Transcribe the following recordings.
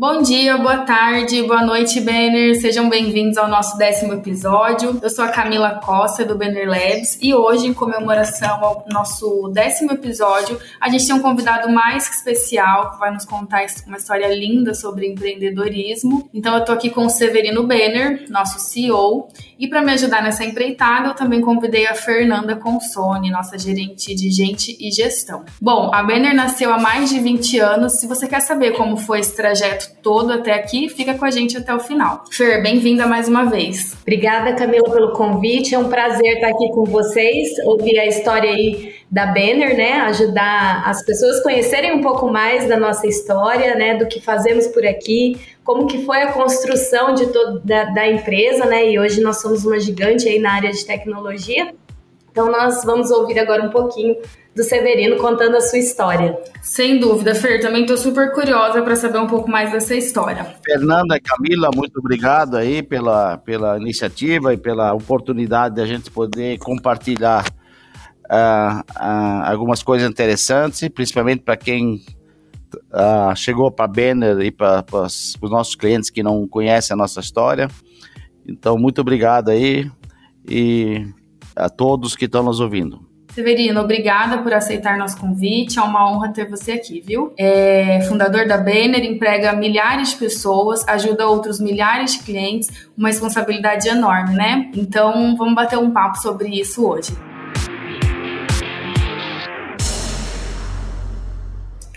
Bom dia, boa tarde, boa noite, Banner. Sejam bem-vindos ao nosso décimo episódio. Eu sou a Camila Costa, do Banner Labs, e hoje, em comemoração ao nosso décimo episódio, a gente tem um convidado mais que especial que vai nos contar uma história linda sobre empreendedorismo. Então, eu tô aqui com o Severino Banner, nosso CEO, e para me ajudar nessa empreitada, eu também convidei a Fernanda Consone, nossa gerente de gente e gestão. Bom, a Banner nasceu há mais de 20 anos. Se você quer saber como foi esse trajeto todo até aqui, fica com a gente até o final. Fer, bem-vinda mais uma vez. Obrigada, Camila, pelo convite. É um prazer estar aqui com vocês, ouvir a história aí da Banner, né? Ajudar as pessoas a conhecerem um pouco mais da nossa história, né? Do que fazemos por aqui, como que foi a construção de toda da, da empresa, né? E hoje nós somos uma gigante aí na área de tecnologia. Então nós vamos ouvir agora um pouquinho do Severino contando a sua história. Sem dúvida, Fer, também estou super curiosa para saber um pouco mais dessa história. Fernanda e Camila, muito obrigado aí pela, pela iniciativa e pela oportunidade de a gente poder compartilhar uh, uh, algumas coisas interessantes, principalmente para quem uh, chegou para Banner e para os nossos clientes que não conhecem a nossa história. Então, muito obrigado aí e a todos que estão nos ouvindo. Severino, obrigada por aceitar nosso convite. É uma honra ter você aqui, viu? É fundador da Banner, emprega milhares de pessoas, ajuda outros milhares de clientes, uma responsabilidade enorme, né? Então, vamos bater um papo sobre isso hoje.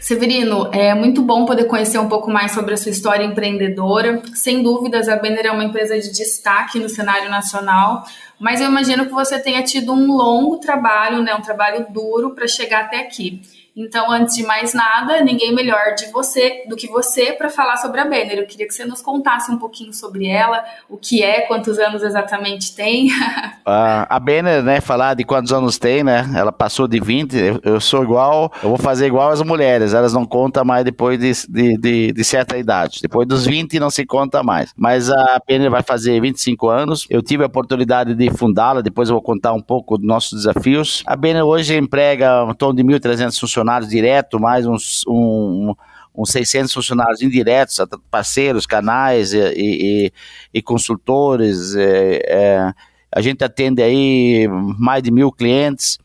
Severino, é muito bom poder conhecer um pouco mais sobre a sua história empreendedora. Sem dúvidas, a Banner é uma empresa de destaque no cenário nacional, mas eu imagino que você tenha tido um longo trabalho, né, um trabalho duro para chegar até aqui. Então, antes de mais nada, ninguém melhor de você do que você para falar sobre a Banner. Eu queria que você nos contasse um pouquinho sobre ela, o que é, quantos anos exatamente tem. a Banner, né, falar de quantos anos tem, né? Ela passou de 20, eu, eu, sou igual, eu vou fazer igual as mulheres, elas não contam mais depois de, de, de, de certa idade. Depois dos 20 não se conta mais. Mas a Banner vai fazer 25 anos. Eu tive a oportunidade de fundá-la, depois eu vou contar um pouco dos nossos desafios. A Banner hoje emprega um torno de 1.300 funcionários funcionários diretos, mais uns, um, uns 600 funcionários indiretos, parceiros, canais e, e, e consultores. É, é, a gente atende aí mais de mil clientes.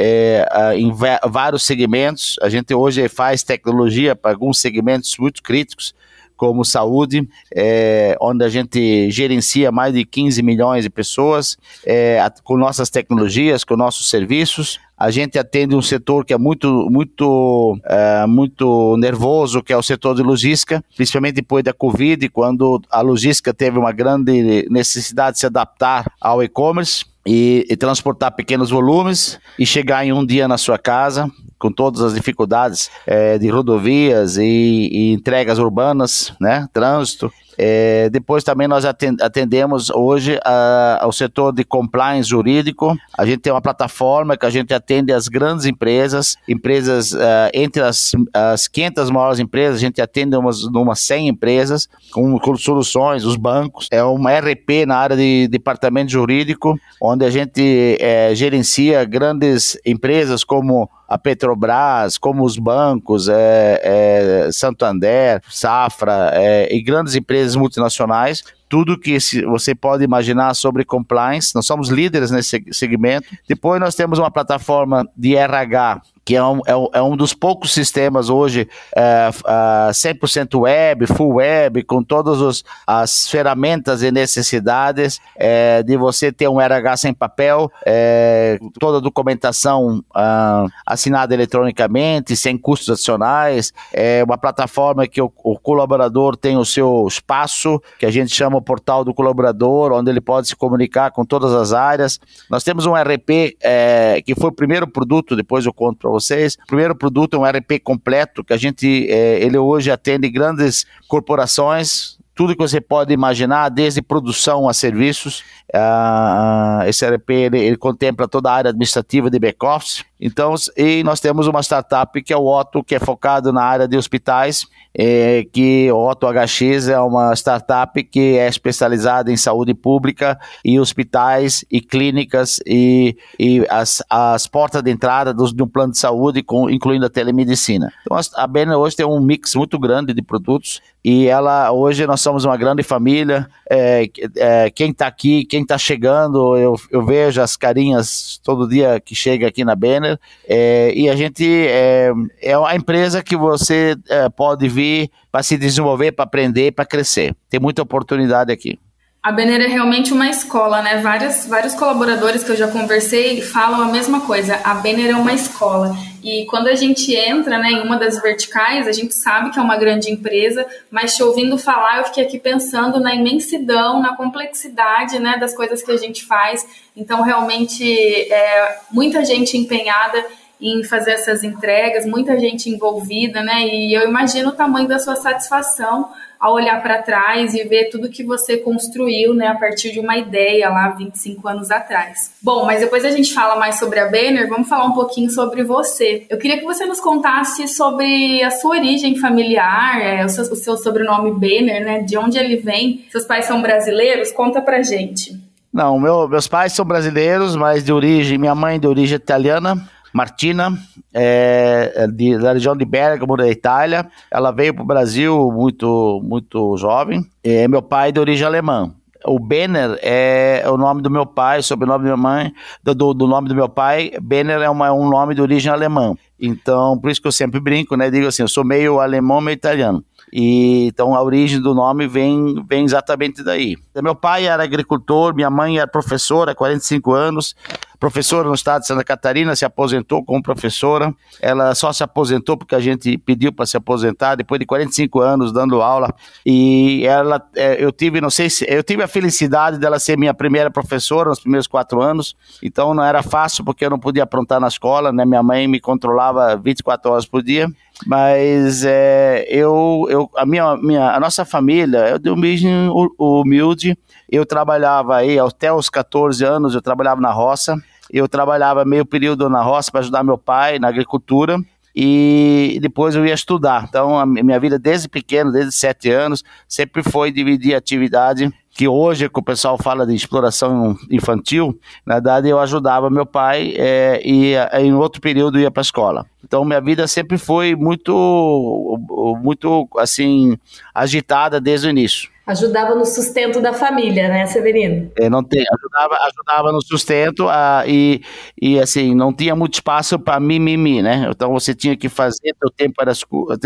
É, em vários segmentos. A gente hoje faz tecnologia para alguns segmentos muito críticos, como saúde, é, onde a gente gerencia mais de 15 milhões de pessoas é, com nossas tecnologias, com nossos serviços. A gente atende um setor que é muito, muito, é, muito nervoso, que é o setor de logística, principalmente depois da Covid, quando a logística teve uma grande necessidade de se adaptar ao e-commerce. E, e, transportar pequenos volumes e chegar em um dia na sua casa com todas as dificuldades é, de rodovias e, e, entregas urbanas, né, trânsito. É, depois também nós atendemos hoje a, ao setor de compliance jurídico. A gente tem uma plataforma que a gente atende as grandes empresas, empresas uh, entre as, as 500 maiores empresas, a gente atende umas, umas 100 empresas com, com soluções, os bancos. É uma RP na área de departamento jurídico, onde a gente é, gerencia grandes empresas como a Petrobras, como os bancos, é, é, Santander, Safra é, e grandes empresas multinacionais, tudo que você pode imaginar sobre compliance. Nós somos líderes nesse segmento. Depois nós temos uma plataforma de RH que é um, é um, é um dos poucos sistemas hoje é, é, 100% web, full web, com todas os, as ferramentas e necessidades é, de você ter um RH sem papel, é, toda a documentação ah, assinada eletronicamente, sem custos adicionais, é uma plataforma que o, o colaborador tem o seu espaço, que a gente chama o portal do colaborador, onde ele pode se comunicar com todas as áreas. Nós temos um RP é, que foi o primeiro produto, depois eu conto para vocês. O primeiro produto é um RP completo, que a gente, é, ele hoje atende grandes corporações, tudo que você pode imaginar, desde produção a serviços. Uh, esse ERP ele, ele, contempla toda a área administrativa de back-office. Então, e nós temos uma startup que é o Otto, que é focado na área de hospitais, é, que Otto HX é uma startup que é especializada em saúde pública e hospitais e clínicas e, e as, as portas de entrada de um plano de saúde, com, incluindo a telemedicina. Então, a Bena hoje tem um mix muito grande de produtos e ela hoje nós somos uma grande família. É, é, quem está aqui, quem está chegando, eu, eu vejo as carinhas todo dia que chega aqui na Banner é, e a gente é, é uma empresa que você é, pode vir para se desenvolver, para aprender, para crescer. Tem muita oportunidade aqui. A Bener é realmente uma escola, né? Vários, vários colaboradores que eu já conversei falam a mesma coisa. A Bener é uma escola. E quando a gente entra né, em uma das verticais, a gente sabe que é uma grande empresa, mas te ouvindo falar, eu fiquei aqui pensando na imensidão, na complexidade né, das coisas que a gente faz. Então, realmente, é muita gente empenhada em fazer essas entregas, muita gente envolvida, né? E eu imagino o tamanho da sua satisfação ao olhar para trás e ver tudo que você construiu, né, a partir de uma ideia lá 25 anos atrás. Bom, mas depois a gente fala mais sobre a Banner, vamos falar um pouquinho sobre você. Eu queria que você nos contasse sobre a sua origem familiar, é, o, seu, o seu sobrenome Banner, né, de onde ele vem. Seus pais são brasileiros? Conta pra gente. Não, meu, meus pais são brasileiros, mas de origem, minha mãe de origem italiana, Martina, é, é, de, da região de Bergamo, da Itália. Ela veio para o Brasil muito, muito jovem. É meu pai de origem alemã. O Benner é o nome do meu pai, sobrenome da minha mãe, do, do nome do meu pai. Benner é uma, um nome de origem alemã. Então, por isso que eu sempre brinco, né? Digo assim, eu sou meio alemão, meio italiano. E, então a origem do nome vem, vem exatamente daí. Meu pai era agricultor, minha mãe era professora há 45 anos professora no estado de Santa Catarina, se aposentou como professora. Ela só se aposentou porque a gente pediu para se aposentar depois de 45 anos dando aula. E ela, é, eu tive, não sei se, eu tive a felicidade dela ser minha primeira professora nos primeiros quatro anos. Então não era fácil porque eu não podia aprontar na escola, né? Minha mãe me controlava 24 horas por dia. Mas é, eu, eu, a minha, minha, a nossa família é de origem humilde. Eu trabalhava aí até os 14 anos, eu trabalhava na roça. Eu trabalhava meio período na roça para ajudar meu pai na agricultura e depois eu ia estudar. Então, a minha vida desde pequeno, desde sete anos, sempre foi dividir atividade que hoje que o pessoal fala de exploração infantil, na verdade eu ajudava meu pai é, e em outro período ia para a escola. Então minha vida sempre foi muito, muito assim agitada desde o início ajudava no sustento da família, né, Severino? É, não tem, ajudava, ajudava no sustento a, e, e assim, não tinha muito espaço para mimimi, né? Então você tinha que fazer, teu tempo era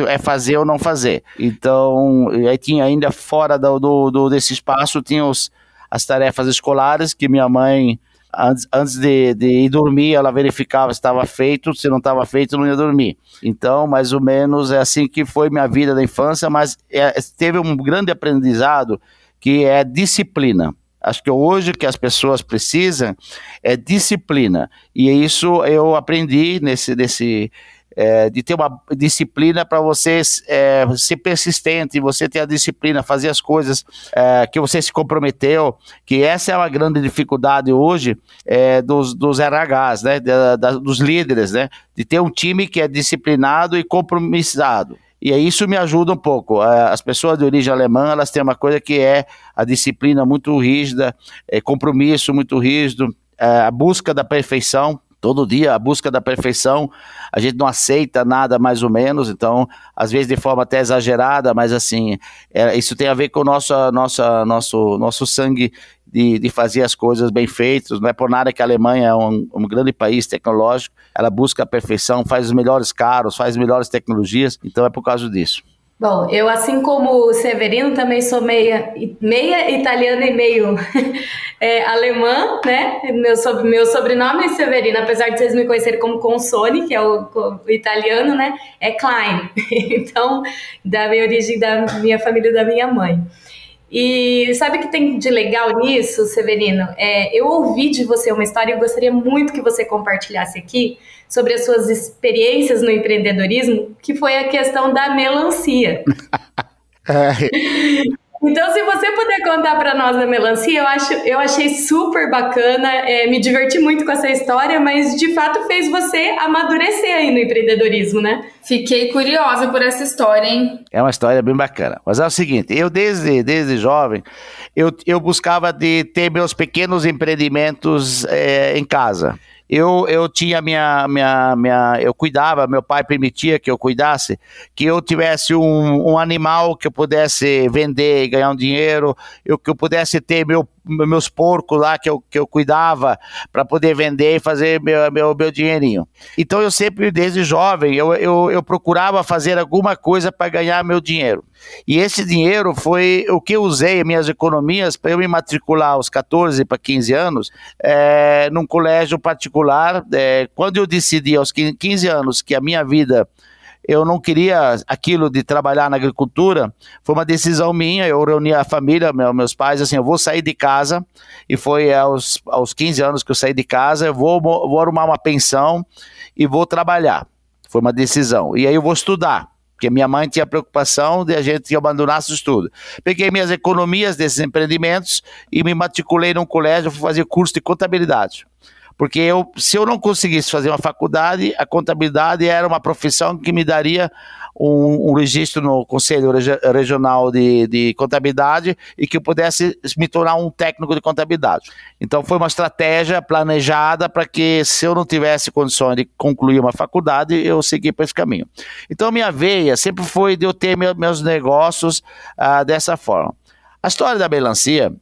é fazer ou não fazer. Então, aí tinha ainda fora do, do, do desse espaço, tinha os, as tarefas escolares que minha mãe antes, antes de, de ir dormir, ela verificava se estava feito, se não estava feito, não ia dormir. Então, mais ou menos é assim que foi minha vida da infância, mas é, teve um grande aprendizado que é disciplina. Acho que hoje que as pessoas precisam é disciplina. E isso eu aprendi nesse, nesse, é, de ter uma disciplina para você é, ser persistente, você ter a disciplina, fazer as coisas é, que você se comprometeu, que essa é uma grande dificuldade hoje é, dos, dos RHs, né, da, da, dos líderes, né, de ter um time que é disciplinado e compromissado. E isso me ajuda um pouco. É, as pessoas de origem alemã, elas têm uma coisa que é a disciplina muito rígida, é, compromisso muito rígido, a busca da perfeição todo dia a busca da perfeição, a gente não aceita nada mais ou menos, então, às vezes de forma até exagerada, mas assim, é, isso tem a ver com o nosso, nossa, nosso, nosso sangue de, de fazer as coisas bem feitas, não é por nada que a Alemanha é um, um grande país tecnológico, ela busca a perfeição, faz os melhores carros, faz as melhores tecnologias, então é por causa disso. Bom, eu assim como o Severino também sou meia, meia italiana e meio é, alemã, né? Meu, sobre, meu sobrenome é Severino, apesar de vocês me conhecerem como Consone, que é o, o italiano, né? É Klein. Então, da minha origem da minha família da minha mãe. E sabe o que tem de legal nisso, Severino? É, eu ouvi de você uma história e gostaria muito que você compartilhasse aqui sobre as suas experiências no empreendedorismo, que foi a questão da melancia. é. Então, se você puder contar para nós da melancia, eu, acho, eu achei super bacana, é, me diverti muito com essa história, mas de fato fez você amadurecer aí no empreendedorismo, né? Fiquei curiosa por essa história, hein? É uma história bem bacana. Mas é o seguinte, eu desde, desde jovem, eu, eu buscava de ter meus pequenos empreendimentos é, em casa eu, eu tinha minha, minha, minha. Eu cuidava, meu pai permitia que eu cuidasse, que eu tivesse um, um animal que eu pudesse vender e ganhar um dinheiro, eu, que eu pudesse ter meu meus porcos lá que eu, que eu cuidava para poder vender e fazer meu, meu, meu dinheirinho. Então eu sempre, desde jovem, eu, eu, eu procurava fazer alguma coisa para ganhar meu dinheiro. E esse dinheiro foi o que eu usei, minhas economias, para eu me matricular aos 14 para 15 anos é, num colégio particular. É, quando eu decidi aos 15 anos que a minha vida eu não queria aquilo de trabalhar na agricultura, foi uma decisão minha, eu reuni a família, meus pais, assim, eu vou sair de casa, e foi aos, aos 15 anos que eu saí de casa, eu vou, vou arrumar uma pensão e vou trabalhar, foi uma decisão, e aí eu vou estudar, porque minha mãe tinha preocupação de a gente abandonar o estudo. Peguei minhas economias desses empreendimentos e me matriculei num colégio, fui fazer curso de contabilidade. Porque eu, se eu não conseguisse fazer uma faculdade, a contabilidade era uma profissão que me daria um, um registro no Conselho Regional de, de, Contabilidade e que eu pudesse me tornar um técnico de contabilidade. Então foi uma estratégia planejada para que, se eu não tivesse condições de concluir uma faculdade, eu seguir para esse caminho. Então minha veia sempre foi de eu ter meus negócios ah, dessa forma. A história da melancia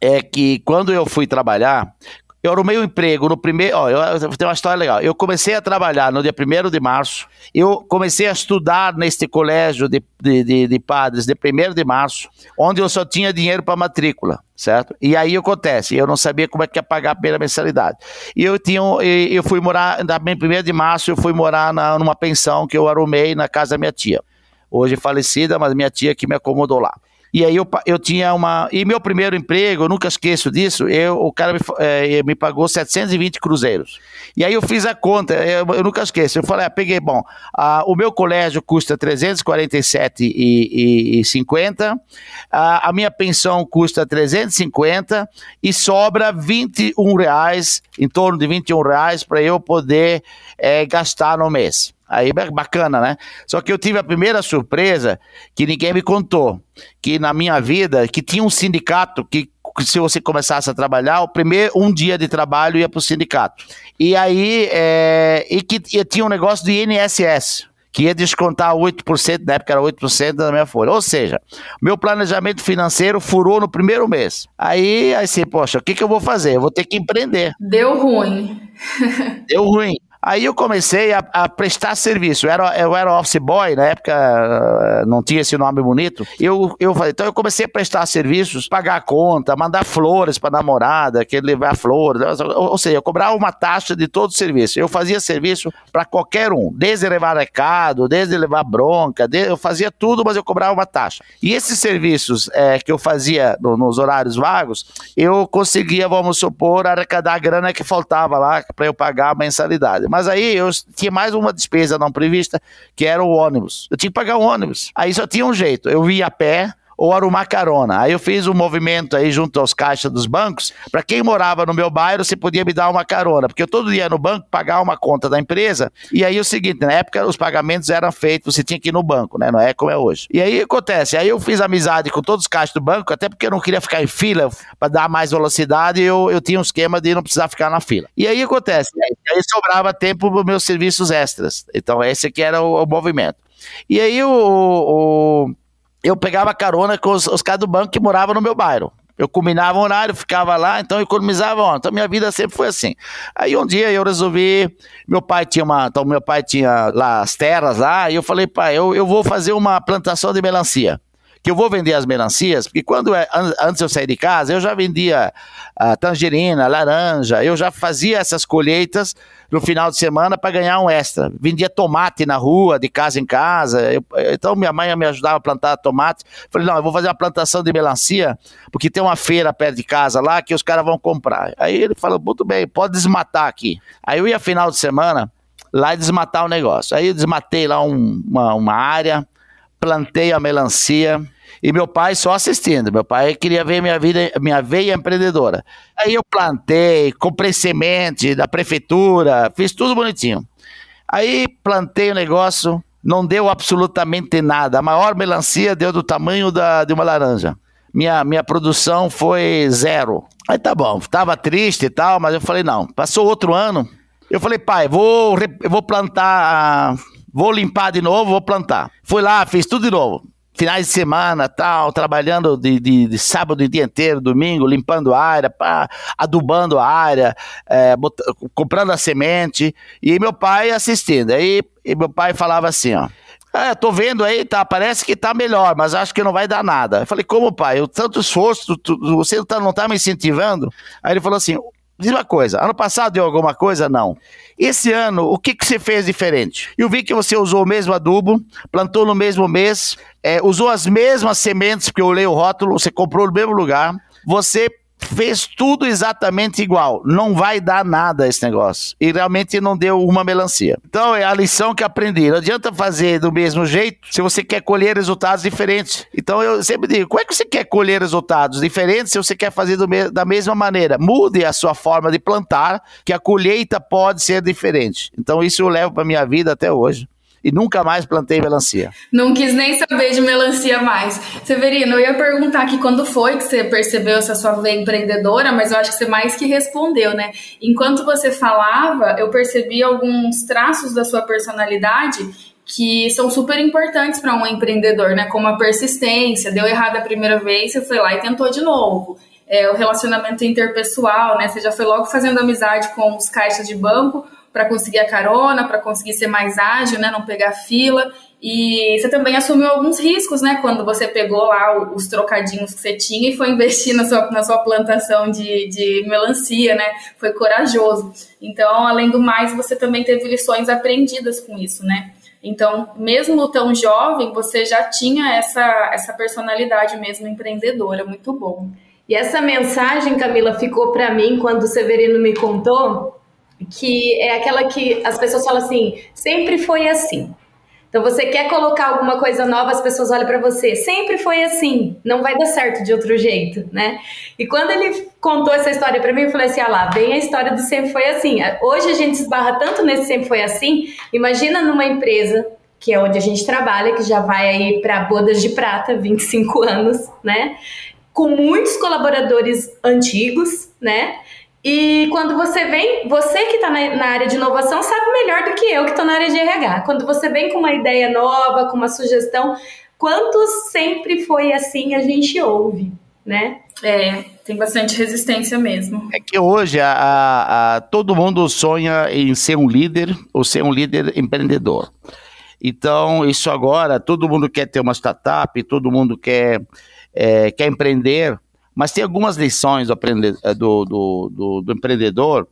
é que quando eu fui trabalhar, eu arrumei um emprego no primeiro. Ó, eu, tenho uma história legal. Eu comecei a trabalhar no dia 1 de março. Eu comecei a estudar neste colégio de, de, de, de padres de 1 de março, onde eu só tinha dinheiro para matrícula, certo? E aí acontece, eu não sabia como é que ia pagar a primeira mensalidade. E eu tinha, eu fui morar, na 1 de março, eu fui morar na, numa pensão que eu arrumei na casa da minha tia. Hoje falecida, mas minha tia que me acomodou lá. E aí eu, eu tinha uma. E meu primeiro emprego, eu nunca esqueço disso, eu, o cara me, é, me pagou 720 cruzeiros. E aí eu fiz a conta, eu, eu nunca esqueço. Eu falei, ah, peguei, bom, a, o meu colégio custa 347,50, a, a minha pensão custa 350 e sobra 21 reais, em torno de 21 reais, para eu poder é, gastar no mês. Aí bacana, né? Só que eu tive a primeira surpresa que ninguém me contou, que na minha vida, que tinha um sindicato que se você começasse a trabalhar, o primeiro um dia de trabalho ia para o sindicato. E aí, é, e que e tinha um negócio do INSS, que ia descontar 8%, na época era 8% da minha folha. Ou seja, meu planejamento financeiro furou no primeiro mês. Aí, assim, poxa, o que, que eu vou fazer? Eu vou ter que empreender. Deu ruim. Deu ruim. Aí eu comecei a, a, prestar serviço. Eu era, eu era office boy, na época eh, não tinha esse nome bonito. Eu, eu, então eu comecei a prestar serviços, pagar a conta, mandar flores para namorada, que levar flores. Ou, ou, seja, eu cobrava uma taxa de todo o serviço. Eu fazia serviço para qualquer um, desde levar recado, desde levar bronca, desde, eu fazia tudo, mas eu cobrava uma taxa. E esses serviços é, que eu fazia no, nos horários vagos, eu conseguia, vamos supor, arrecadar a grana que faltava lá para eu pagar a mensalidade. Mas aí eu tinha mais uma despesa não prevista, que era o ônibus. Eu tinha que pagar o ônibus. Aí só tinha um jeito. Eu ia a pé, ou arrumar carona. Aí eu fiz um movimento aí junto aos caixas dos bancos, para quem morava no meu bairro, você podia me dar uma carona, porque eu todo dia no banco pagava uma conta da empresa, e aí o seguinte, na época os pagamentos eram feitos, você tinha que ir no banco, né? Não é como é hoje. E aí acontece, aí eu fiz amizade com todos os caixas do banco, até porque eu não queria ficar em fila para dar mais velocidade, eu, eu tinha um esquema de não precisar ficar na fila. E aí acontece, aí sobrava tempo para meus serviços extras. Então esse aqui era o, o movimento. E aí o, o eu pegava carona com os, os caras do banco que moravam no meu bairro. Eu combinava um horário, ficava lá, então economizava. Então minha vida sempre foi assim. Aí um dia eu resolvi, meu pai tinha uma, então meu pai tinha lá as terras lá, e eu falei, pai, eu, eu vou fazer uma plantação de melancia que eu vou vender as melancias, porque quando é, antes eu sair de casa, eu já vendia tangerina, laranja, eu já fazia essas colheitas no final de semana para ganhar um extra. Vendia tomate na rua, de casa em casa. Eu, então minha mãe me ajudava a plantar tomate. Falei, não, eu vou fazer uma plantação de melancia, porque tem uma feira perto de casa lá que os caras vão comprar. Aí ele falou, muito bem, pode desmatar aqui. Aí eu ia final de semana lá e desmatar o negócio. Aí eu desmatei lá um, uma, uma área, plantei a melancia E meu pai só assistindo. Meu pai queria ver minha vida, minha veia empreendedora. Aí eu plantei, comprei semente da prefeitura, fiz tudo bonitinho. Aí plantei o negócio, não deu absolutamente nada. A maior melancia deu do tamanho da, de uma laranja. Minha, minha produção foi zero. Aí tá bom, tava triste e tal, mas eu falei, não. Passou outro ano, eu falei, pai, vou, vou plantar, vou limpar de novo, vou plantar. Fui lá, fiz tudo de novo finais de semana, tal, trabalhando de, de, de, sábado o dia inteiro, domingo, limpando a área, pá, adubando a área, é, bot... comprando a semente, e meu pai assistindo. Aí meu pai falava assim, ó, é, tô vendo aí, tá, parece que tá melhor, mas acho que não vai dar nada. Eu falei, como pai? Eu tanto esforço, tu, você não tá, não tá me incentivando? Aí ele falou assim, diz uma coisa, ano passado deu alguma coisa? Não. Esse ano, o que, que você fez diferente? Eu vi que você usou o mesmo adubo, plantou no mesmo mês, é, usou as mesmas sementes, porque eu olhei o rótulo, você comprou no mesmo lugar, você fez tudo exatamente igual. Não vai dar nada esse negócio. E realmente não deu uma melancia. Então é a lição que aprendi. Não adianta fazer do mesmo jeito se você quer colher resultados diferentes. Então eu sempre digo: como é que você quer colher resultados diferentes se você quer fazer me da mesma maneira? Mude a sua forma de plantar, que a colheita pode ser diferente. Então isso eu levo para minha vida até hoje e nunca mais plantei melancia. Não quis nem saber de melancia mais. Severino, eu ia perguntar aqui quando foi que você percebeu essa sua veia empreendedora, mas eu acho que você mais que respondeu, né? Enquanto você falava, eu percebi alguns traços da sua personalidade que são super importantes para um empreendedor, né? Como a persistência, deu errado a primeira vez, você foi lá e tentou de novo. É, o relacionamento interpessoal, né? Você já foi logo fazendo amizade com os caixas de banco para conseguir a carona, para conseguir ser mais ágil, né, não pegar fila. E você também assumiu alguns riscos, né, quando você pegou lá os trocadinhos que você tinha e foi investir na sua, na sua plantação de, de melancia, né? Foi corajoso. Então, além do mais, você também teve lições aprendidas com isso, né? Então, mesmo tão jovem, você já tinha essa, essa personalidade mesmo empreendedora, muito bom. E essa mensagem, Camila, ficou para mim quando o Severino me contou, que é aquela que as pessoas falam assim, sempre foi assim. Então você quer colocar alguma coisa nova, as pessoas olham para você, sempre foi assim, não vai dar certo de outro jeito, né? E quando ele contou essa história para mim, eu falei assim: "Ah lá, bem a história do sempre foi assim". Hoje a gente esbarra tanto nesse sempre foi assim. Imagina numa empresa que é onde a gente trabalha, que já vai aí para bodas de prata, 25 anos, né? Com muitos colaboradores antigos, né? E quando você vem, você que está na, na, área de inovação sabe melhor do que eu que estou na área de RH. Quando você vem com uma ideia nova, com uma sugestão, quantos sempre foi assim a gente ouve, né? É, tem bastante resistência mesmo. É que hoje a, a, a, todo mundo sonha em ser um líder ou ser um líder empreendedor. Então, isso agora, todo mundo quer ter uma startup, todo mundo quer, é, quer empreender. Mas tem algumas lições do, eh, do, do, do, do empreendedor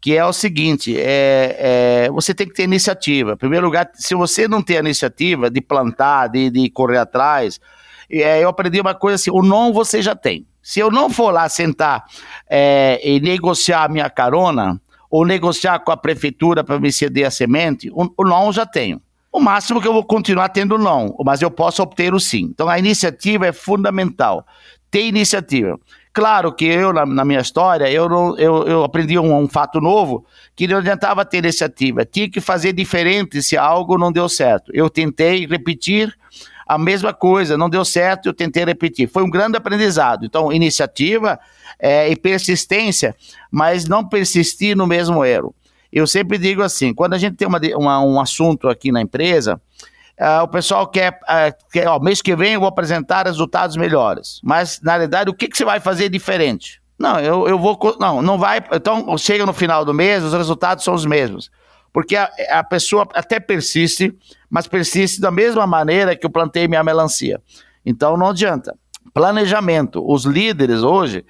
que é o seguinte: é, é, você tem que ter iniciativa. Em primeiro lugar, se você não tem a iniciativa de plantar, de, de correr atrás, é, eu aprendi uma coisa assim: o não você já tem. Se eu não for lá sentar é, e negociar a minha carona, ou negociar com a prefeitura para me ceder a semente, o, o não já tenho. O máximo que eu vou continuar tendo não, mas eu posso obter o sim. Então a iniciativa é fundamental ter iniciativa. Claro que eu, na, na minha história, eu, não, eu, eu aprendi um, um, fato novo, que não adiantava ter iniciativa, tinha que fazer diferente se algo não deu certo. Eu tentei repetir a mesma coisa, não deu certo, eu tentei repetir. Foi um grande aprendizado. Então, iniciativa é, e persistência, mas não persistir no mesmo erro. Eu sempre digo assim, quando a gente tem uma, uma um assunto aqui na empresa, Uh, o pessoal quer, uh, quer ó, mês que vem eu vou apresentar resultados melhores. Mas, na realidade, o que, que você vai fazer diferente? Não, eu, eu vou. Não, não vai. Então, chega no final do mês, os resultados são os mesmos. Porque a, a pessoa até persiste, mas persiste da mesma maneira que eu plantei minha melancia. Então, não adianta. Planejamento. Os líderes hoje,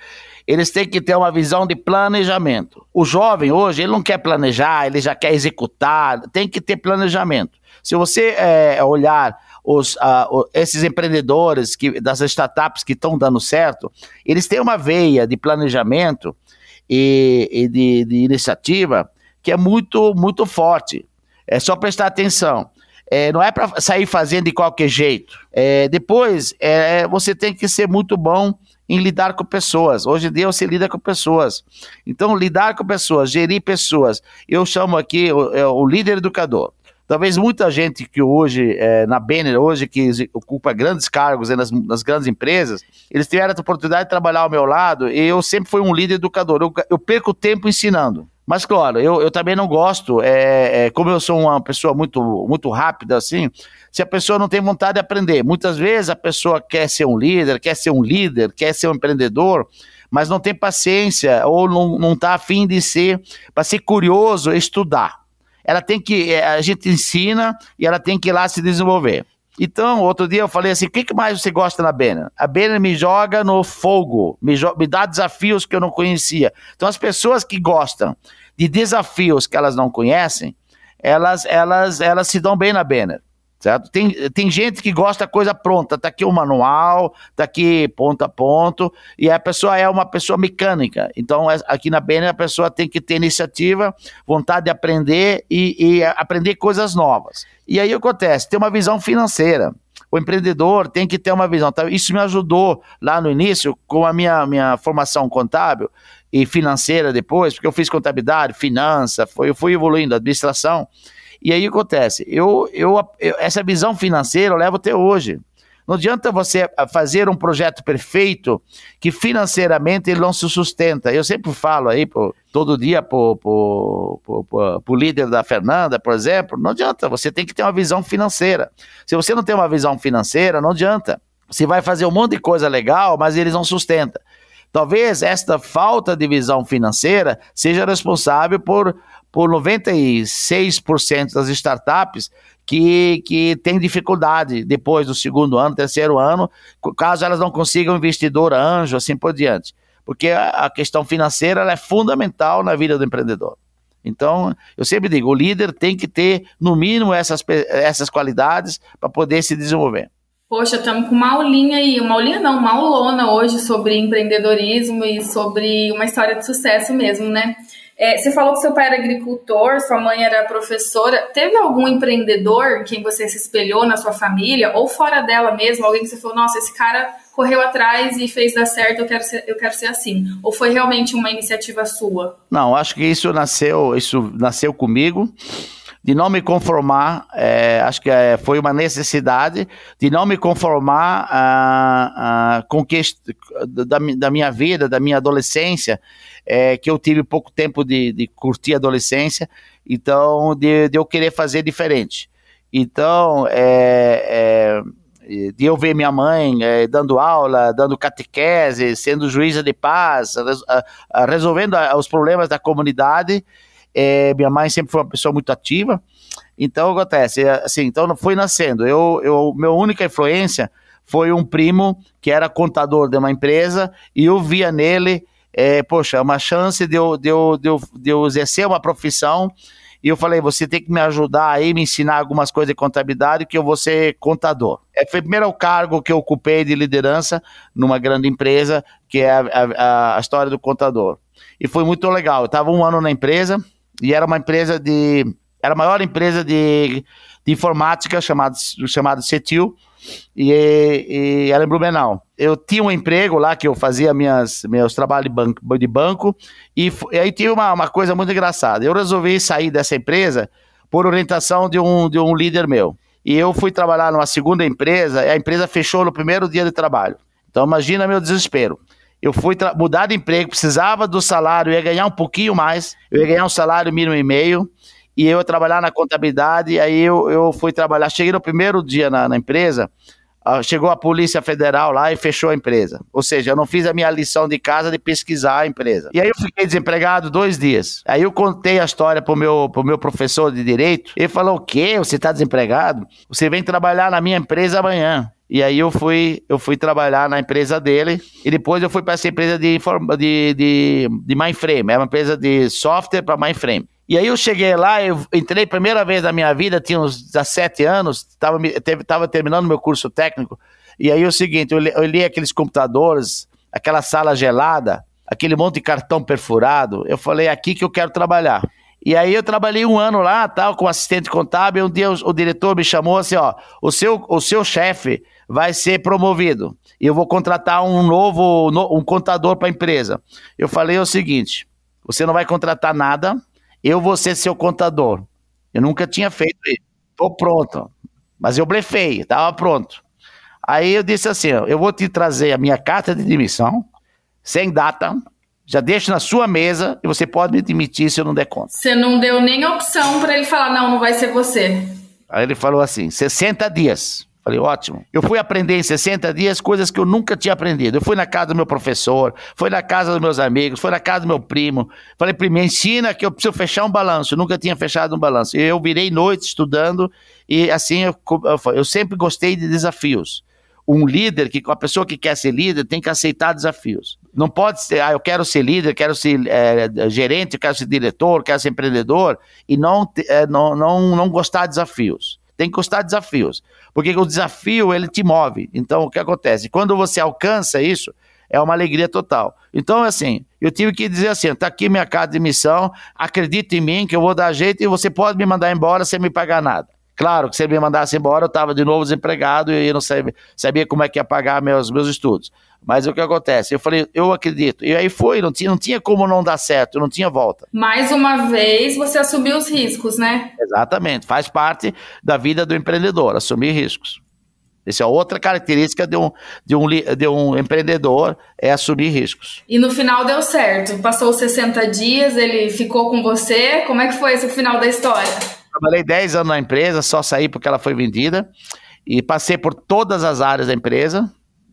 eles têm que ter uma visão de planejamento. O jovem hoje, ele não quer planejar, ele já quer executar, tem que ter planejamento. Se você é, olhar os, uh, esses empreendedores que, das startups que estão dando certo, eles têm uma veia de planejamento e, e de, de, iniciativa que é muito, muito forte. É só prestar atenção. É, não é para sair fazendo de qualquer jeito. É, depois, é, você tem que ser muito bom em lidar com pessoas. Hoje em dia você lida com pessoas. Então, lidar com pessoas, gerir pessoas, eu chamo aqui o, é, o líder educador. Talvez muita gente que hoje, é, na Banner, hoje, que ocupa grandes cargos nas, nas, grandes empresas, eles tiveram a oportunidade de trabalhar ao meu lado e eu sempre fui um líder educador. Eu, eu perco tempo ensinando. Mas, claro, eu, eu também não gosto, é, é, como eu sou uma pessoa muito, muito rápida, assim, se a pessoa não tem vontade de aprender. Muitas vezes a pessoa quer ser um líder, quer ser um líder, quer ser um empreendedor, mas não tem paciência ou não está afim de ser, para ser curioso, estudar. Ela tem que, é, a gente ensina e ela tem que ir lá se desenvolver. Então, outro dia eu falei assim: o que, que mais você gosta na Bena? A Bena me joga no fogo, me, me dá desafios que eu não conhecia. Então, as pessoas que gostam de desafios que elas não conhecem, elas, elas, elas se dão bem na Banner. Certo? Tem, tem gente que gosta coisa pronta, tá aqui o manual, tá aqui ponto a ponto, e a pessoa é uma pessoa mecânica. Então, é, aqui na Banner a pessoa tem que ter iniciativa, vontade de aprender e, e aprender coisas novas. E aí acontece, tem uma visão financeira. O empreendedor tem que ter uma visão. Tá? Isso me ajudou lá no início, com a minha, minha formação contábil e financeira depois, porque eu fiz contabilidade, finança, foi, eu fui evoluindo, administração. E aí acontece, eu, eu, eu, essa visão financeira eu levo até hoje. Não adianta você fazer um projeto perfeito que financeiramente ele não se sustenta. Eu sempre falo aí, todo dia, para o líder da Fernanda, por exemplo, não adianta, você tem que ter uma visão financeira. Se você não tem uma visão financeira, não adianta. Você vai fazer um monte de coisa legal, mas eles não sustentam. Talvez esta falta de visão financeira seja responsável por, por 96% das startups que, que têm dificuldade depois do segundo ano, terceiro ano, caso elas não consigam investidor anjo, assim por diante. Porque a questão financeira é fundamental na vida do empreendedor. Então, eu sempre digo, o líder tem que ter, no mínimo, essas, essas qualidades para poder se desenvolver. Poxa, estamos com uma aulinha aí, uma aulinha não, uma aulona hoje sobre empreendedorismo e sobre uma história de sucesso mesmo, né? É, você falou que seu pai era agricultor, sua mãe era professora. Teve algum empreendedor em quem você se espelhou na sua família, ou fora dela mesmo, alguém que você falou, nossa, esse cara correu atrás e fez dar certo, eu quero ser, eu quero ser assim? Ou foi realmente uma iniciativa sua? Não, acho que isso nasceu, isso nasceu comigo de não me conformar, é, acho que é, foi uma necessidade de não me conformar ah, ah, com que da, da, minha vida, da minha adolescência, é, que eu tive pouco tempo de, de curtir a adolescência, então de, de, eu querer fazer diferente. Então, é, é, de eu ver minha mãe é, dando aula, dando catequese, sendo juíza de paz, resolvendo os problemas da comunidade, é, minha mãe sempre foi uma pessoa muito ativa. Então acontece, é, assim, então foi nascendo. Eu, eu, minha única influência foi um primo que era contador de uma empresa e eu via nele, é, poxa, uma chance de eu, de, eu, de, eu, de eu exercer uma profissão. E eu falei, você tem que me ajudar aí, me ensinar algumas coisas de contabilidade, que eu vou ser contador. É, foi o primeiro cargo que eu ocupei de liderança numa grande empresa, que é a, a, a história do contador. E foi muito legal. Eu estava um ano na empresa, e era uma empresa de. Era a maior empresa de, de informática chamada, chamada CETIL, e, e era em Blumenau. Eu tinha um emprego lá que eu fazia minhas, meus trabalhos de banco, de banco e, e aí tinha uma, uma coisa muito engraçada. Eu resolvi sair dessa empresa por orientação de um, de um líder meu. E eu fui trabalhar numa segunda empresa, e a empresa fechou no primeiro dia de trabalho. Então imagina meu desespero eu fui mudar de emprego, precisava do salário, ia ganhar um pouquinho mais, eu ia ganhar um salário mínimo e meio, e eu ia trabalhar na contabilidade, aí eu, eu fui trabalhar, cheguei no primeiro dia na, na empresa, uh, chegou a Polícia Federal lá e fechou a empresa. Ou seja, eu não fiz a minha lição de casa de pesquisar a empresa. E aí eu fiquei desempregado dois dias. Aí eu contei a história pro meu, pro meu professor de direito, ele falou, o quê? Você está desempregado? Você vem trabalhar na minha empresa amanhã. E aí eu fui, eu fui trabalhar na empresa dele. E depois eu fui para essa empresa de, de, de, de mainframe, é uma empresa de software para mainframe. E aí eu cheguei lá, eu entrei primeira vez na minha vida, tinha uns 17 anos, estava tava terminando meu curso técnico, e aí é o seguinte, eu li, aqueles computadores, aquela sala gelada, aquele monte de cartão perfurado, eu falei, é aqui que eu quero trabalhar. E aí eu trabalhei um ano lá, tal, como assistente contábil, um dia o, o diretor me chamou assim, ó, o seu, o seu chefe vai ser promovido, e eu vou contratar um novo, no, um contador para a empresa. Eu falei o seguinte, você não vai contratar nada, eu vou ser seu contador. Eu nunca tinha feito isso. Tô pronto. Mas eu blefei, estava pronto. Aí eu disse assim, eu vou te trazer a minha carta de demissão, sem data, já deixo na sua mesa e você pode me demitir se eu não der conta. Você não deu nem opção para ele falar, não, não vai ser você. Aí ele falou assim, 60 dias. Falei, ótimo. Eu fui aprender em 60 dias coisas que eu nunca tinha aprendido. Eu fui na casa do meu professor, fui na casa dos meus amigos, fui na casa do meu primo. Falei, primo, ensina que eu preciso fechar um balanço. Eu nunca tinha fechado um balanço. Eu virei noite estudando e assim eu, eu sempre gostei de desafios um líder, que a pessoa que quer ser líder tem que aceitar desafios. Não pode ser, ah, eu quero ser líder, quero ser é, gerente, quero ser diretor, quero ser empreendedor e não, é, não, não, não gostar de desafios. Tem que gostar de desafios, porque o desafio ele te move. Então, o que acontece? Quando você alcança isso, é uma alegria total. Então, assim, eu tive que dizer assim: tá aqui minha carta de missão, acredita em mim que eu vou dar jeito e você pode me mandar embora sem me pagar nada. Claro que se ele me mandasse embora, eu estava de novo desempregado e não sabia, sabia como é que ia pagar meus, meus estudos. Mas o que acontece? Eu falei, eu acredito. E aí foi, não tinha, não tinha como não dar certo, não tinha volta. Mais uma vez, você assumiu os riscos, né? Exatamente. Faz parte da vida do empreendedor, assumir riscos. Essa é outra característica de um, de, um, de um empreendedor, é assumir riscos. E no final deu certo. Passou 60 dias, ele ficou com você. Como é que foi esse final da história? Trabalhei 10 anos na empresa, só saí porque ela foi vendida. E passei por todas as áreas da empresa.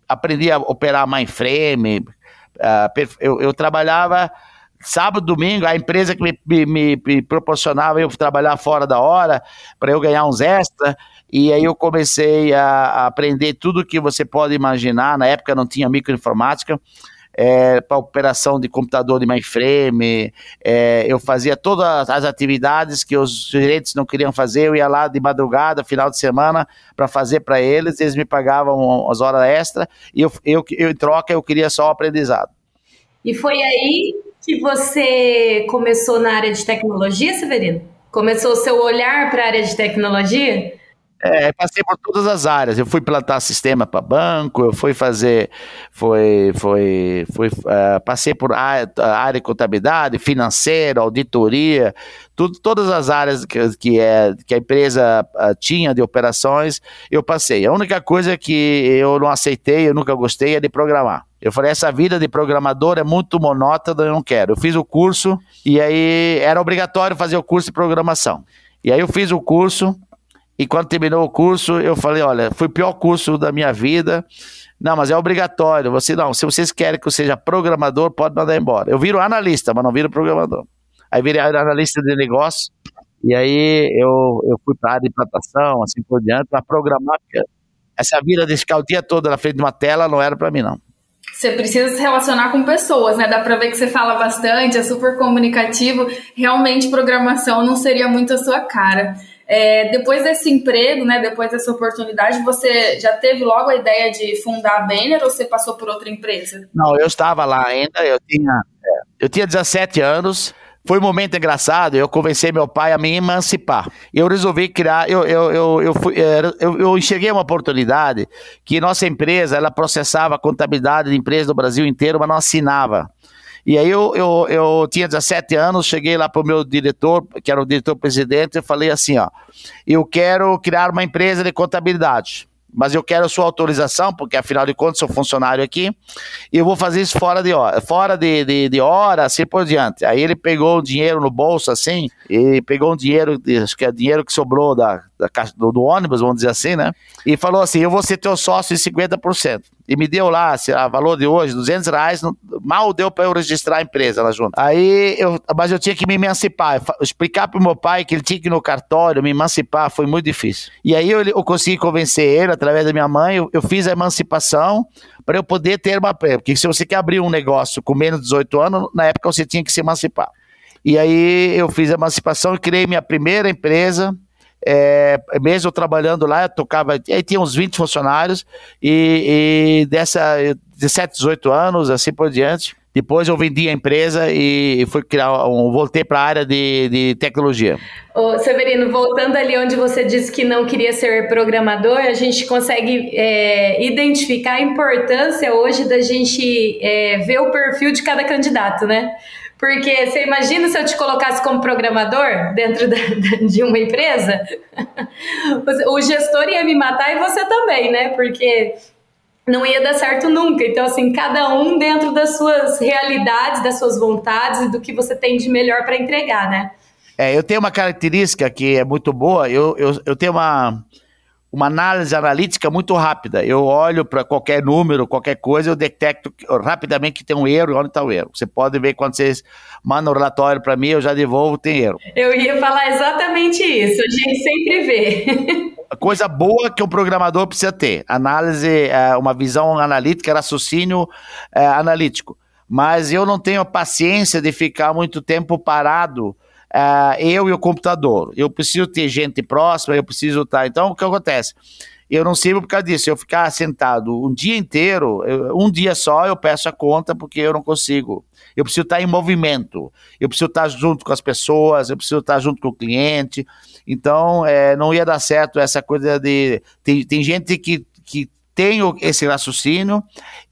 Aprendi a operar mainframe. Uh, eu, eu trabalhava sábado, domingo, a empresa que me, me, me proporcionava eu trabalhar fora da hora para eu ganhar uns extras. E aí eu comecei a, a, aprender tudo que você pode imaginar. Na época não tinha microinformática é, para operação de computador de mainframe, é, eu fazia todas as atividades que os gerentes não queriam fazer, eu ia lá de madrugada, final de semana, para fazer para eles, eles me pagavam as horas extras, e eu, eu, eu, em troca eu queria só o aprendizado. E foi aí que você começou na área de tecnologia, Severino? Começou o seu olhar para a área de tecnologia? É, passei por todas as áreas. Eu fui plantar sistema para banco, eu fui fazer, foi, foi, fui, uh, passei por área, área de contabilidade, financeira, auditoria, tudo, todas as áreas que, que, é, que a empresa uh, tinha de operações, eu passei. A única coisa que eu não aceitei, eu nunca gostei, é de programar. Eu falei, essa vida de programador é muito monótona, eu não quero. Eu fiz o curso e aí era obrigatório fazer o curso de programação. E aí eu fiz o curso, e quando terminou o curso, eu falei: olha, foi o pior curso da minha vida. Não, mas é obrigatório. Você não, se vocês querem que eu seja programador, pode mandar embora. Eu viro analista, mas não viro programador. Aí virei analista de negócio. E aí eu, eu fui para a área de plantação, assim por diante, para programar. Essa vida de ficar o dia todo na frente de uma tela não era para mim, não. Você precisa se relacionar com pessoas, né? Dá para ver que você fala bastante, é super comunicativo. Realmente, programação não seria muito a sua cara. É, depois desse emprego, né, depois dessa oportunidade, você já teve logo a ideia de fundar a Banner ou você passou por outra empresa? Não, eu estava lá ainda, eu tinha, é, eu tinha 17 anos, foi um momento engraçado, eu convenci meu pai a me emancipar. Eu resolvi criar, eu, eu, eu, eu, fui, eu, eu enxerguei uma oportunidade que nossa empresa, ela processava a contabilidade de empresas do Brasil inteiro, mas não assinava. E aí eu, eu, eu tinha 17 anos, cheguei lá para o meu diretor, que era o diretor-presidente, e falei assim, ó, eu quero criar uma empresa de contabilidade mas eu quero a sua autorização, porque afinal de contas sou funcionário aqui, e eu vou fazer isso fora de hora, fora de, de, de hora, assim por diante. Aí ele pegou o dinheiro no bolso, assim, e pegou um dinheiro, acho que é dinheiro que sobrou da, da do, do, ônibus, vamos dizer assim, né? E falou assim: eu vou ser teu sócio em 50% e me deu lá, se a valor de hoje, 200 reais, mal deu para eu registrar a empresa lá junto. Aí, eu, mas eu tinha que me emancipar, explicar para o meu pai que ele tinha que ir no cartório, me emancipar, foi muito difícil. E aí eu, eu consegui convencer ele, através da minha mãe, eu, eu fiz a emancipação para eu poder ter uma... Porque se você quer abrir um negócio com menos de 18 anos, na época você tinha que se emancipar. E aí eu fiz a emancipação e criei minha primeira empresa, é, mesmo trabalhando lá, eu tocava, aí tinha uns 20 funcionários, e, e dessa 17, 18 anos, assim por diante, Depois eu vendi a empresa e fui criar, um, voltei para a área de, de tecnologia. Ô, Severino, voltando ali onde você disse que não queria ser programador, a gente consegue é, identificar a importância hoje da gente é, ver o perfil de cada candidato, né? Porque você imagina se eu te colocasse como programador dentro da, de uma empresa? O gestor ia me matar e você também, né? Porque não ia dar certo nunca. Então, assim, cada um dentro das suas realidades, das suas vontades e do que você tem de melhor para entregar, né? É, eu tenho uma característica que é muito boa, eu, eu, eu tenho uma uma análise analítica muito rápida. Eu olho para qualquer número, qualquer coisa, eu detecto rapidamente que tem um erro e onde está o erro. Você pode ver quando vocês mandam o relatório para mim, eu já devolvo, tem erro. Eu ia falar exatamente isso, a gente sempre vê. A coisa boa que o programador precisa ter, análise, é, uma visão analítica, raciocínio é, analítico. Mas eu não tenho paciência de ficar muito tempo parado uh, eu e o computador. Eu preciso ter gente próxima, eu preciso estar. Tá, então, o que acontece? Eu não sirvo por causa disso. Se eu ficar sentado um dia inteiro, eu, um dia só, eu peço a conta porque eu não consigo. Eu preciso estar em movimento, eu preciso estar junto com as pessoas, eu preciso estar junto com o cliente. Então, é, não ia dar certo essa coisa de. Tem, tem gente que, que tem esse raciocínio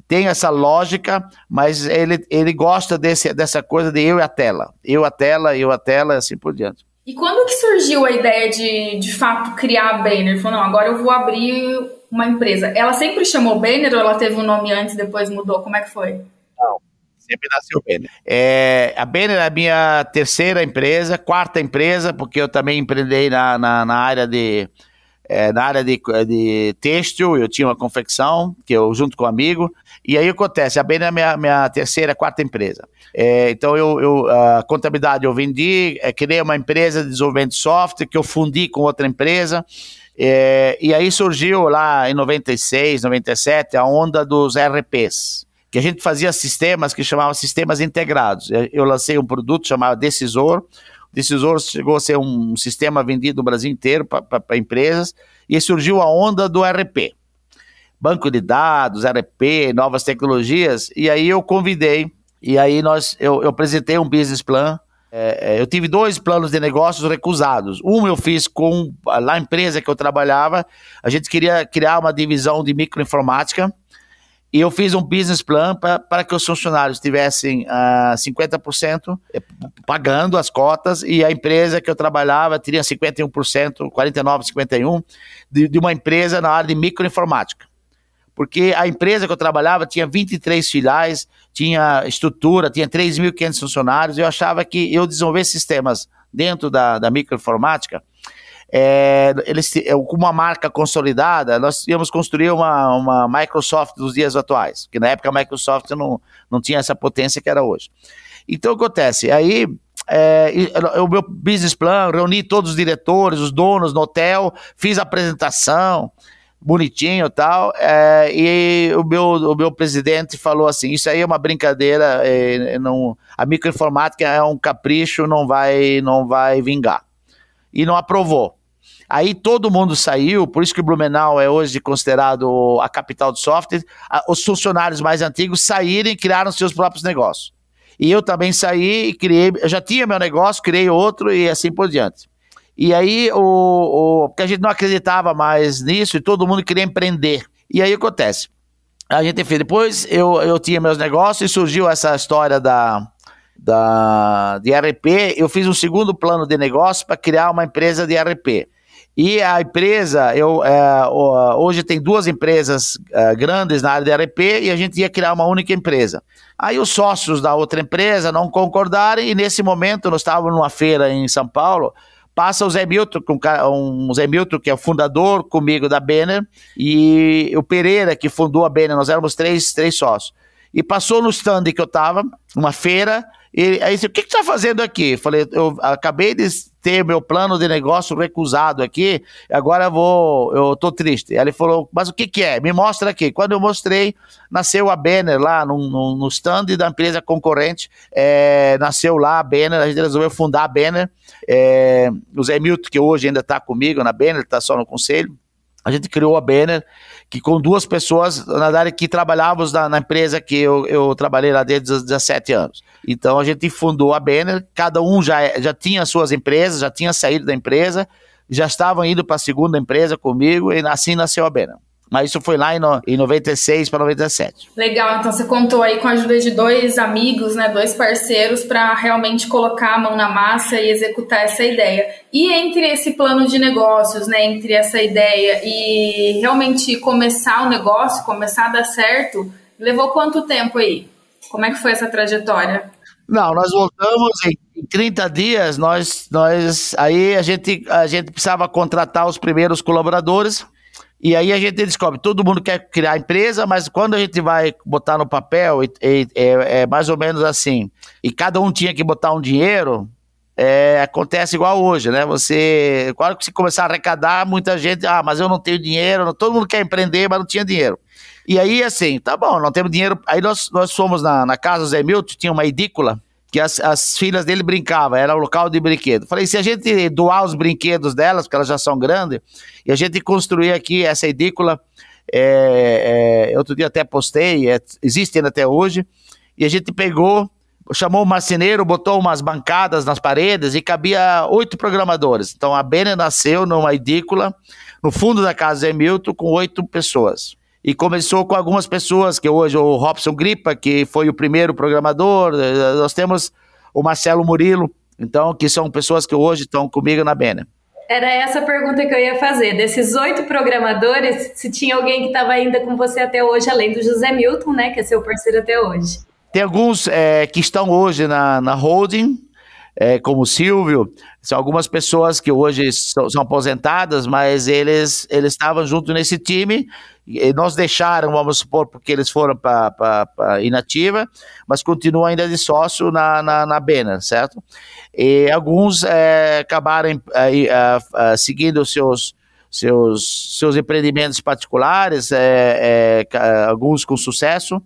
tem essa lógica, mas ele, ele gosta desse, dessa coisa de eu e a tela. Eu a tela, eu a tela, assim por diante. E quando que surgiu a ideia de, de fato, criar a Banner? Falou, não, agora eu vou abrir uma empresa. Ela sempre chamou Banner ou ela teve um nome antes e depois mudou? Como é que foi? Não, sempre nasceu Banner. É, a Banner é a minha terceira empresa, quarta empresa, porque eu também empreendei na, na, na área de é, na área de, de têxtil, eu tinha uma confecção, que eu junto com um amigo, e aí acontece, a Bene é minha, minha terceira, quarta empresa. É, então, eu, eu, a contabilidade eu vendi, é, criei uma empresa de desenvolvimento de software, que eu fundi com outra empresa, é, e aí surgiu lá em 96, 97, a onda dos RPs, que a gente fazia sistemas que chamavam sistemas integrados. Eu lancei um produto chamado Decisor, Decisor chegou a ser um sistema vendido no Brasil inteiro para empresas e surgiu a onda do RP. Banco de dados, RP, novas tecnologias, e aí eu convidei, e aí nós, eu, eu apresentei um business plan, é, é eu tive dois planos de negócios recusados. Um eu fiz com lá na empresa que eu trabalhava, a gente queria criar uma divisão de microinformática, e eu fiz um business plan para que os funcionários tivessem uh, ah, 50% eh, pagando as cotas e a empresa que eu trabalhava teria 51%, 49%, 51% de, de uma empresa na área de microinformática. Porque a empresa que eu trabalhava tinha 23 filiais, tinha estrutura, tinha 3.500 funcionários. Eu achava que eu desenvolver sistemas dentro da, da microinformática é, eles, é, com uma marca consolidada, nós íamos construir uma, uma Microsoft dos dias atuais, que na época a Microsoft não, não tinha essa potência que era hoje. Então, o que acontece? Aí, é, o meu business plan, reuni todos os diretores, os donos no hotel, fiz a apresentação, bonitinho tal, é, e o meu, o meu presidente falou assim, isso aí é uma brincadeira, é, não, a microinformática é um capricho, não vai, não vai vingar. E não aprovou. Aí todo mundo saiu, por isso que Blumenau é hoje considerado a capital do software. Os funcionários mais antigos saíram e criaram seus próprios negócios. E eu também saí e criei, eu já tinha meu negócio, criei outro e assim por diante. E aí, o, o, porque a gente não acreditava mais nisso e todo mundo queria empreender. E aí acontece. A gente fez. Depois eu, eu tinha meus negócios e surgiu essa história da, da, de RP. Eu fiz um segundo plano de negócio para criar uma empresa de RP. E a empresa, eu, é, hoje tem duas empresas é, grandes na área de RP e a gente ia criar uma única empresa. Aí os sócios da outra empresa não concordaram e nesse momento nós estávamos numa feira em São Paulo, passa o Zé Milton, um Zé Milton que é o fundador comigo da Banner e o Pereira que fundou a Banner, nós éramos três, três sócios. E passou no stand que eu estava, uma feira, e aí disse, o que, que você está fazendo aqui? Falei, eu acabei de ter meu plano de negócio recusado aqui, agora eu vou, eu tô triste. Aí ele falou, mas o que que é? Me mostra aqui. Quando eu mostrei, nasceu a Banner lá no, no, no stand da empresa concorrente, é, nasceu lá a Banner, a gente resolveu fundar a Banner. É, o Zé Milton, que hoje ainda está comigo na Banner, está só no conselho, a gente criou a Banner, que com duas pessoas, na verdade, que trabalhávamos na, na empresa que eu, eu trabalhei lá desde os 17 anos. Então a gente fundou a Banner, cada um já, já tinha suas empresas, já tinha saído da empresa, já estavam indo para a segunda empresa comigo, e assim nasceu a Banner. Mas isso foi lá em, no, em 96 para 97. Legal, então você contou aí com a ajuda de dois amigos, né, dois parceiros, para realmente colocar a mão na massa e executar essa ideia. E entre esse plano de negócios, né, entre essa ideia e realmente começar o negócio, começar a dar certo, levou quanto tempo aí? Como é que foi essa trajetória? Não, nós voltamos em 30 dias, nós, nós aí a gente, a gente precisava contratar os primeiros colaboradores e aí a gente descobre, todo mundo quer criar empresa, mas quando a gente vai botar no papel, é, é, é mais ou menos assim. E cada um tinha que botar um dinheiro, é, acontece igual hoje, né? Você, quando você começar a arrecadar, muita gente, ah, mas eu não tenho dinheiro, todo mundo quer empreender, mas não tinha dinheiro. E aí, assim, tá bom, não temos dinheiro. Aí nós, nós fomos na, na casa do Zé Milton, tinha uma edícula, que as, as filhas dele brincavam, era o local de brinquedo. Falei, se a gente doar os brinquedos delas, porque elas já são grandes, e a gente construir aqui essa edícula, é, é, outro dia até postei, é, existe ainda até hoje, e a gente pegou, chamou o marceneiro, botou umas bancadas nas paredes e cabia oito programadores. Então a Bene nasceu numa edícula, no fundo da casa de Hamilton, com oito pessoas e começou com algumas pessoas, que hoje o Robson Gripa, que foi o primeiro programador, nós temos o Marcelo Murilo, então, que são pessoas que hoje estão comigo na Bena. Era essa a pergunta que eu ia fazer. Desses oito programadores, se tinha alguém que estava ainda com você até hoje, além do José Milton, né, que é seu parceiro até hoje. Tem alguns é, que estão hoje na, na holding, é, como o Silvio, são algumas pessoas que hoje são, são, aposentadas, mas eles, eles estavam junto nesse time e nós deixaram, vamos supor, porque eles foram para inativa, mas continuam ainda de sócio na, na, na Bena, certo? E alguns é, acabaram é, é, seguindo os seus, seus, seus empreendimentos particulares, é, é, alguns com sucesso,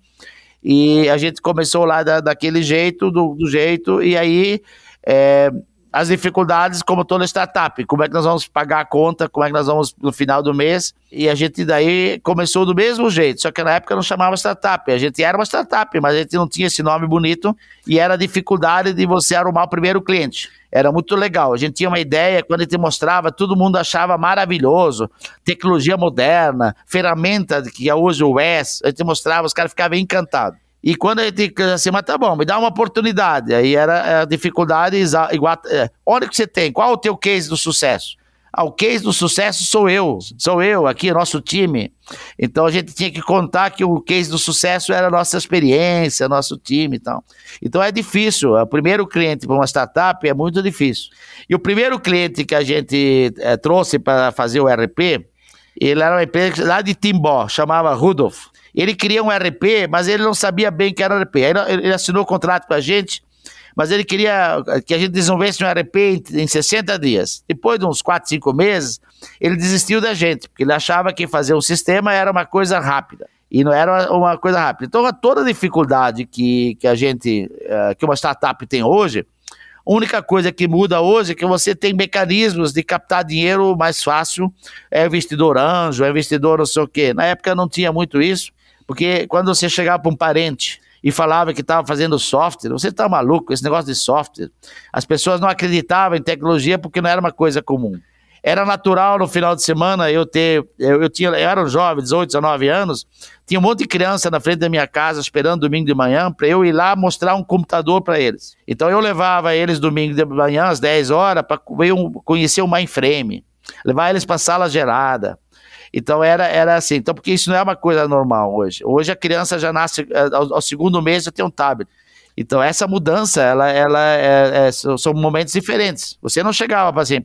e a gente começou lá da, daquele jeito, do, do jeito, e aí é, as dificuldades, como toda startup, como é que nós vamos pagar a conta, como é que nós vamos no final do mês, e a gente daí começou do mesmo jeito, só que na época não chamava startup, a gente era uma startup, mas a gente não tinha esse nome bonito, e era a dificuldade de você arrumar o primeiro cliente. Era muito legal, a gente tinha uma ideia, quando a gente mostrava, todo mundo achava maravilhoso, tecnologia moderna, ferramenta que é hoje o WES, a gente mostrava, os caras ficavam encantados. E quando a gente assim, mas tá bom, me dá uma oportunidade. Aí era a dificuldade igual. É, onde que você tem? Qual é o teu case do sucesso? Ah, o case do sucesso sou eu, sou eu aqui, nosso time. Então a gente tinha que contar que o case do sucesso era a nossa experiência, nosso time e tal. Então é difícil. O primeiro cliente para uma startup é muito difícil. E o primeiro cliente que a gente é, trouxe para fazer o RP, ele era uma empresa lá de Timbó, chamava Rudolf. Ele queria um RP, mas ele não sabia bem que era RP. Ele assinou o contrato com a gente, mas ele queria que a gente desenvolvesse um RP em 60 dias. Depois de uns 4, 5 meses, ele desistiu da gente, porque ele achava que fazer um sistema era uma coisa rápida. E não era uma coisa rápida. Então, toda a dificuldade que, que a gente, eh, que uma startup tem hoje, a única coisa que muda hoje é que você tem mecanismos de captar dinheiro mais fácil. É investidor anjo, é investidor não sei o quê. Na época não tinha muito isso. Porque quando você chegava para um parente e falava que estava fazendo software, você está maluco, esse negócio de software. As pessoas não acreditavam em tecnologia porque não era uma coisa comum. Era natural no final de semana eu ter. Eu, eu tinha, eu era um jovem, 18, 19 anos, tinha um monte de criança na frente da minha casa esperando domingo de manhã para eu ir lá mostrar um computador para eles. Então eu levava eles domingo de manhã às 10 horas para conhecer o mainframe, levar eles para a sala gerada então era, era assim, então porque isso não é uma coisa normal hoje. Hoje a criança já nasce eh, ao, ao segundo mês já tem um tablet. Então essa mudança, ela, ela é, é, são momentos diferentes. Você não chegava para assim,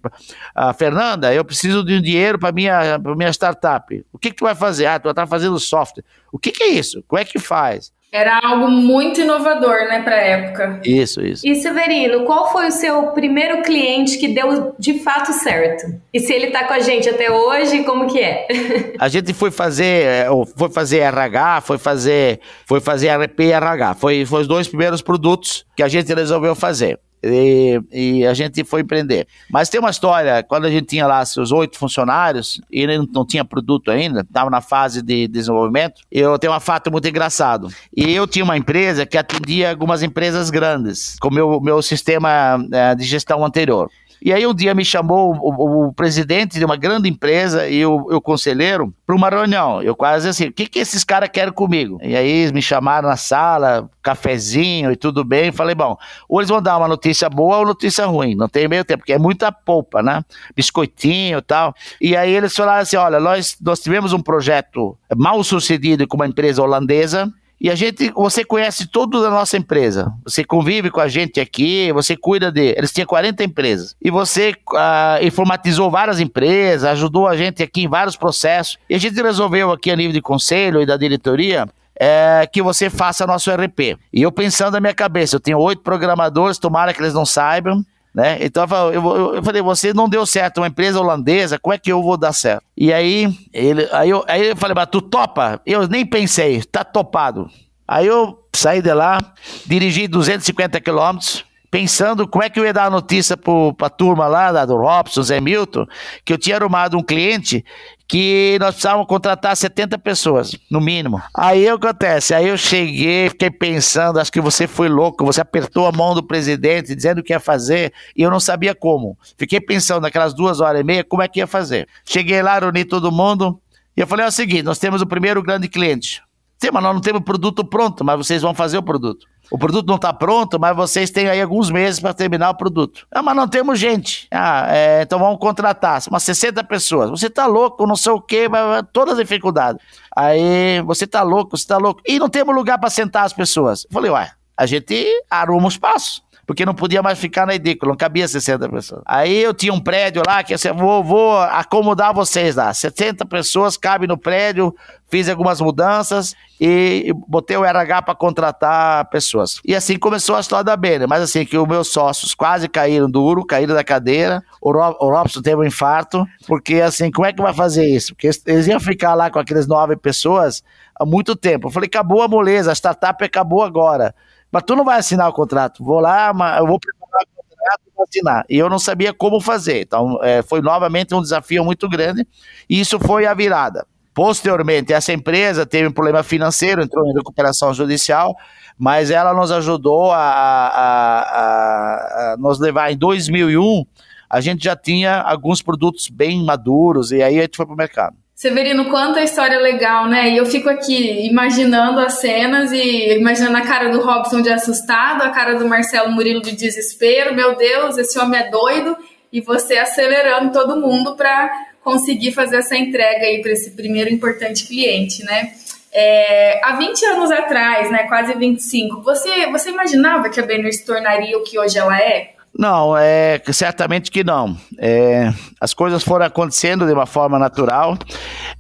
ah, Fernanda, eu preciso de um dinheiro para minha minha startup. O que que tu vai fazer? Ah, tu está fazendo software. O que que é isso? Como é que faz? Era algo muito inovador, né, para época. Isso, isso. E Severino, qual foi o seu primeiro cliente que deu de fato certo? E se ele está com a gente até hoje, como que é? a gente foi fazer, é, foi fazer RH, foi fazer, foi fazer RP e RH. Foi, foi os dois primeiros produtos que a gente resolveu fazer. E, e, a gente foi empreender. Mas tem uma história, quando a gente tinha lá seus oito funcionários, e não tinha produto ainda, estava na fase de desenvolvimento, eu tenho um fato muito engraçado. E eu tinha uma empresa que atendia algumas empresas grandes, com o meu, meu sistema é, de gestão anterior. E aí um dia me chamou o, o, o presidente de uma grande empresa e o, o conselheiro para uma reunião. Eu quase assim, o que, que esses caras querem comigo? E aí eles me chamaram na sala, cafezinho e tudo bem. Falei, bom, ou eles vão dar uma notícia boa ou notícia ruim. Não tem meio tempo, porque é muita polpa, né? Biscoitinho e tal. E aí eles falaram assim, olha, nós, nós tivemos um projeto mal sucedido com uma empresa holandesa e a gente, você conhece tudo da nossa empresa. Você convive com a gente aqui, você cuida de. Eles tinham 40 empresas. E você uh, informatizou várias empresas, ajudou a gente aqui em vários processos. E a gente resolveu aqui a nível de conselho e da diretoria é, que você faça nosso RP. E eu pensando na minha cabeça, eu tenho oito programadores, tomara que eles não saibam. Né? Então eu, eu, falei, você não deu certo, uma empresa holandesa, como é que eu vou dar certo? E aí, ele, aí, eu, aí eu falei, mas tu topa? Eu nem pensei, tá topado. Aí eu saí de lá, dirigi 250 quilômetros, pensando como é que eu ia dar a notícia para a turma lá, do Robson, Zé Milton, que eu tinha arrumado um cliente que nós precisávamos contratar 70 pessoas, no mínimo. Aí o que acontece? Aí eu cheguei, fiquei pensando, acho que você foi louco, você apertou a mão do presidente dizendo o que ia fazer e eu não sabia como. Fiquei pensando naquelas duas horas e meia como é que ia fazer. Cheguei lá, reuni todo mundo e eu falei: é o seguinte, nós temos o primeiro grande cliente. Sim, mas nós não temos o produto pronto, mas vocês vão fazer o produto. O produto não está pronto, mas vocês têm aí alguns meses para terminar o produto. Ah, mas não temos gente. Ah, é, então vamos contratar umas 60 pessoas. Você está louco, não sei o quê, mas todas as dificuldades. Aí você está louco, você está louco. E não temos lugar para sentar as pessoas. Eu falei, ué, a gente arruma um espaço porque não podia mais ficar na edícula, não cabia 60 pessoas. Aí eu tinha um prédio lá que eu vou, vou acomodar vocês lá. 70 pessoas cabem no prédio, fiz algumas mudanças e botei o RH para contratar pessoas. E assim começou a história da Bene, mas assim que os meus sócios quase caíram duro, caíram da cadeira, o, Rob, o Robson teve um infarto, porque assim, como é que vai fazer isso? Porque eles iam ficar lá com aqueles nove pessoas há muito tempo. Eu falei, acabou a moleza, a startup acabou agora. Mas tu não vai assinar o contrato. Vou lá, eu vou preparar o contrato e vou assinar. E eu não sabia como fazer. Então, é, foi novamente um desafio muito grande. E isso foi a virada. Posteriormente, essa empresa teve um problema financeiro, entrou em recuperação judicial, mas ela nos ajudou a, a, a, a nos levar em 2001. A gente já tinha alguns produtos bem maduros e aí a gente foi para o mercado. Severino, quanta história legal, né? E eu fico aqui imaginando as cenas e imaginando a cara do Robson de assustado, a cara do Marcelo Murilo de desespero. Meu Deus, esse homem é doido. E você acelerando todo mundo para conseguir fazer essa entrega aí para esse primeiro importante cliente, né? É, há 20 anos atrás, né, quase 25, você, você imaginava que a Banner se tornaria o que hoje ela é? Não, é certamente que não. É, as coisas foram acontecendo de uma forma natural.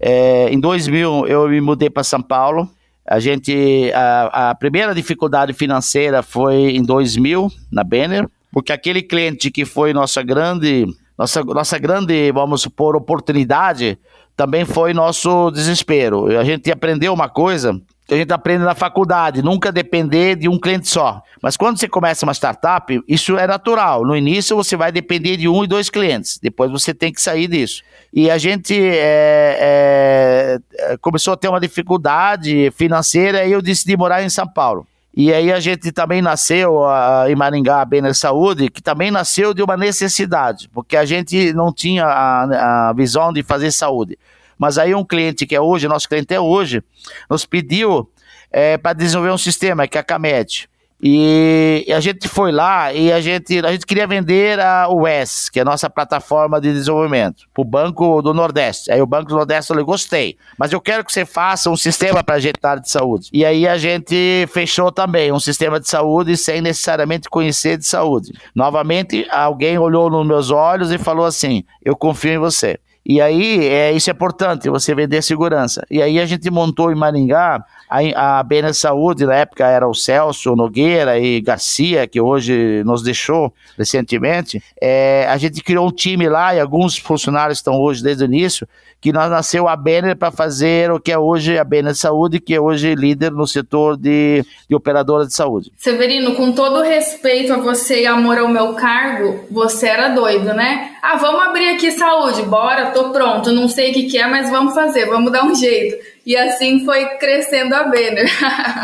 É, em 2000 eu me mudei para São Paulo. A gente a, a, primeira dificuldade financeira foi em 2000 na Banner, porque aquele cliente que foi nossa grande nossa nossa grande vamos supor oportunidade também foi nosso desespero. A gente aprendeu uma coisa a gente aprende na faculdade, nunca depender de um cliente só. Mas quando você começa uma startup, isso é natural. No início você vai depender de um e dois clientes, depois você tem que sair disso. E a gente é, é, começou a ter uma dificuldade financeira e eu decidi morar em São Paulo. E aí a gente também nasceu a, em Maringá, a Bena Saúde, que também nasceu de uma necessidade, porque a gente não tinha a, a visão de fazer saúde. Mas aí um cliente que é hoje, nosso cliente é hoje, nos pediu é, para desenvolver um sistema, que é a Camed. E, a gente foi lá e a gente, a gente queria vender a UES, que é a nossa plataforma de desenvolvimento, para o Banco do Nordeste. Aí o Banco do Nordeste falou: gostei, mas eu quero que você faça um sistema para a de saúde. E aí a gente fechou também um sistema de saúde sem necessariamente conhecer de saúde. Novamente, alguém olhou nos meus olhos e falou assim: eu confio em você. E aí, é, isso é importante, você vender segurança. E aí a gente montou em Maringá a, a Bena Saúde, na época era o Celso Nogueira e Garcia, que hoje nos deixou recentemente. É, a gente criou um time lá e alguns funcionários estão hoje desde o início, que nós nasceu a Benner para fazer o que é hoje a Benner Saúde, que é hoje líder no setor de, de operadora de saúde. Severino, com todo respeito a você e amor ao meu cargo, você era doido, né? Ah, vamos abrir aqui saúde, bora, tô pronto, não sei o que, que é, mas vamos fazer, vamos dar um jeito. E assim foi crescendo a Benner.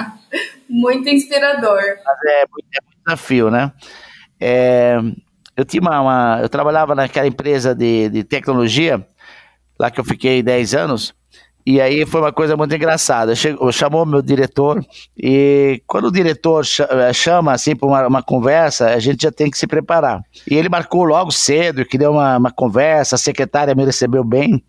muito inspirador. Mas é, é muito desafio, né? É, eu tinha uma, uma, eu trabalhava naquela empresa de, de tecnologia lá que eu fiquei 10 anos. E aí foi uma coisa muito engraçada. Chegou, chamou meu diretor e quando o diretor eh, chama assim para uma, uma, conversa, a gente já tem que se preparar. E ele marcou logo cedo, queria uma, uma conversa, a secretária me recebeu bem.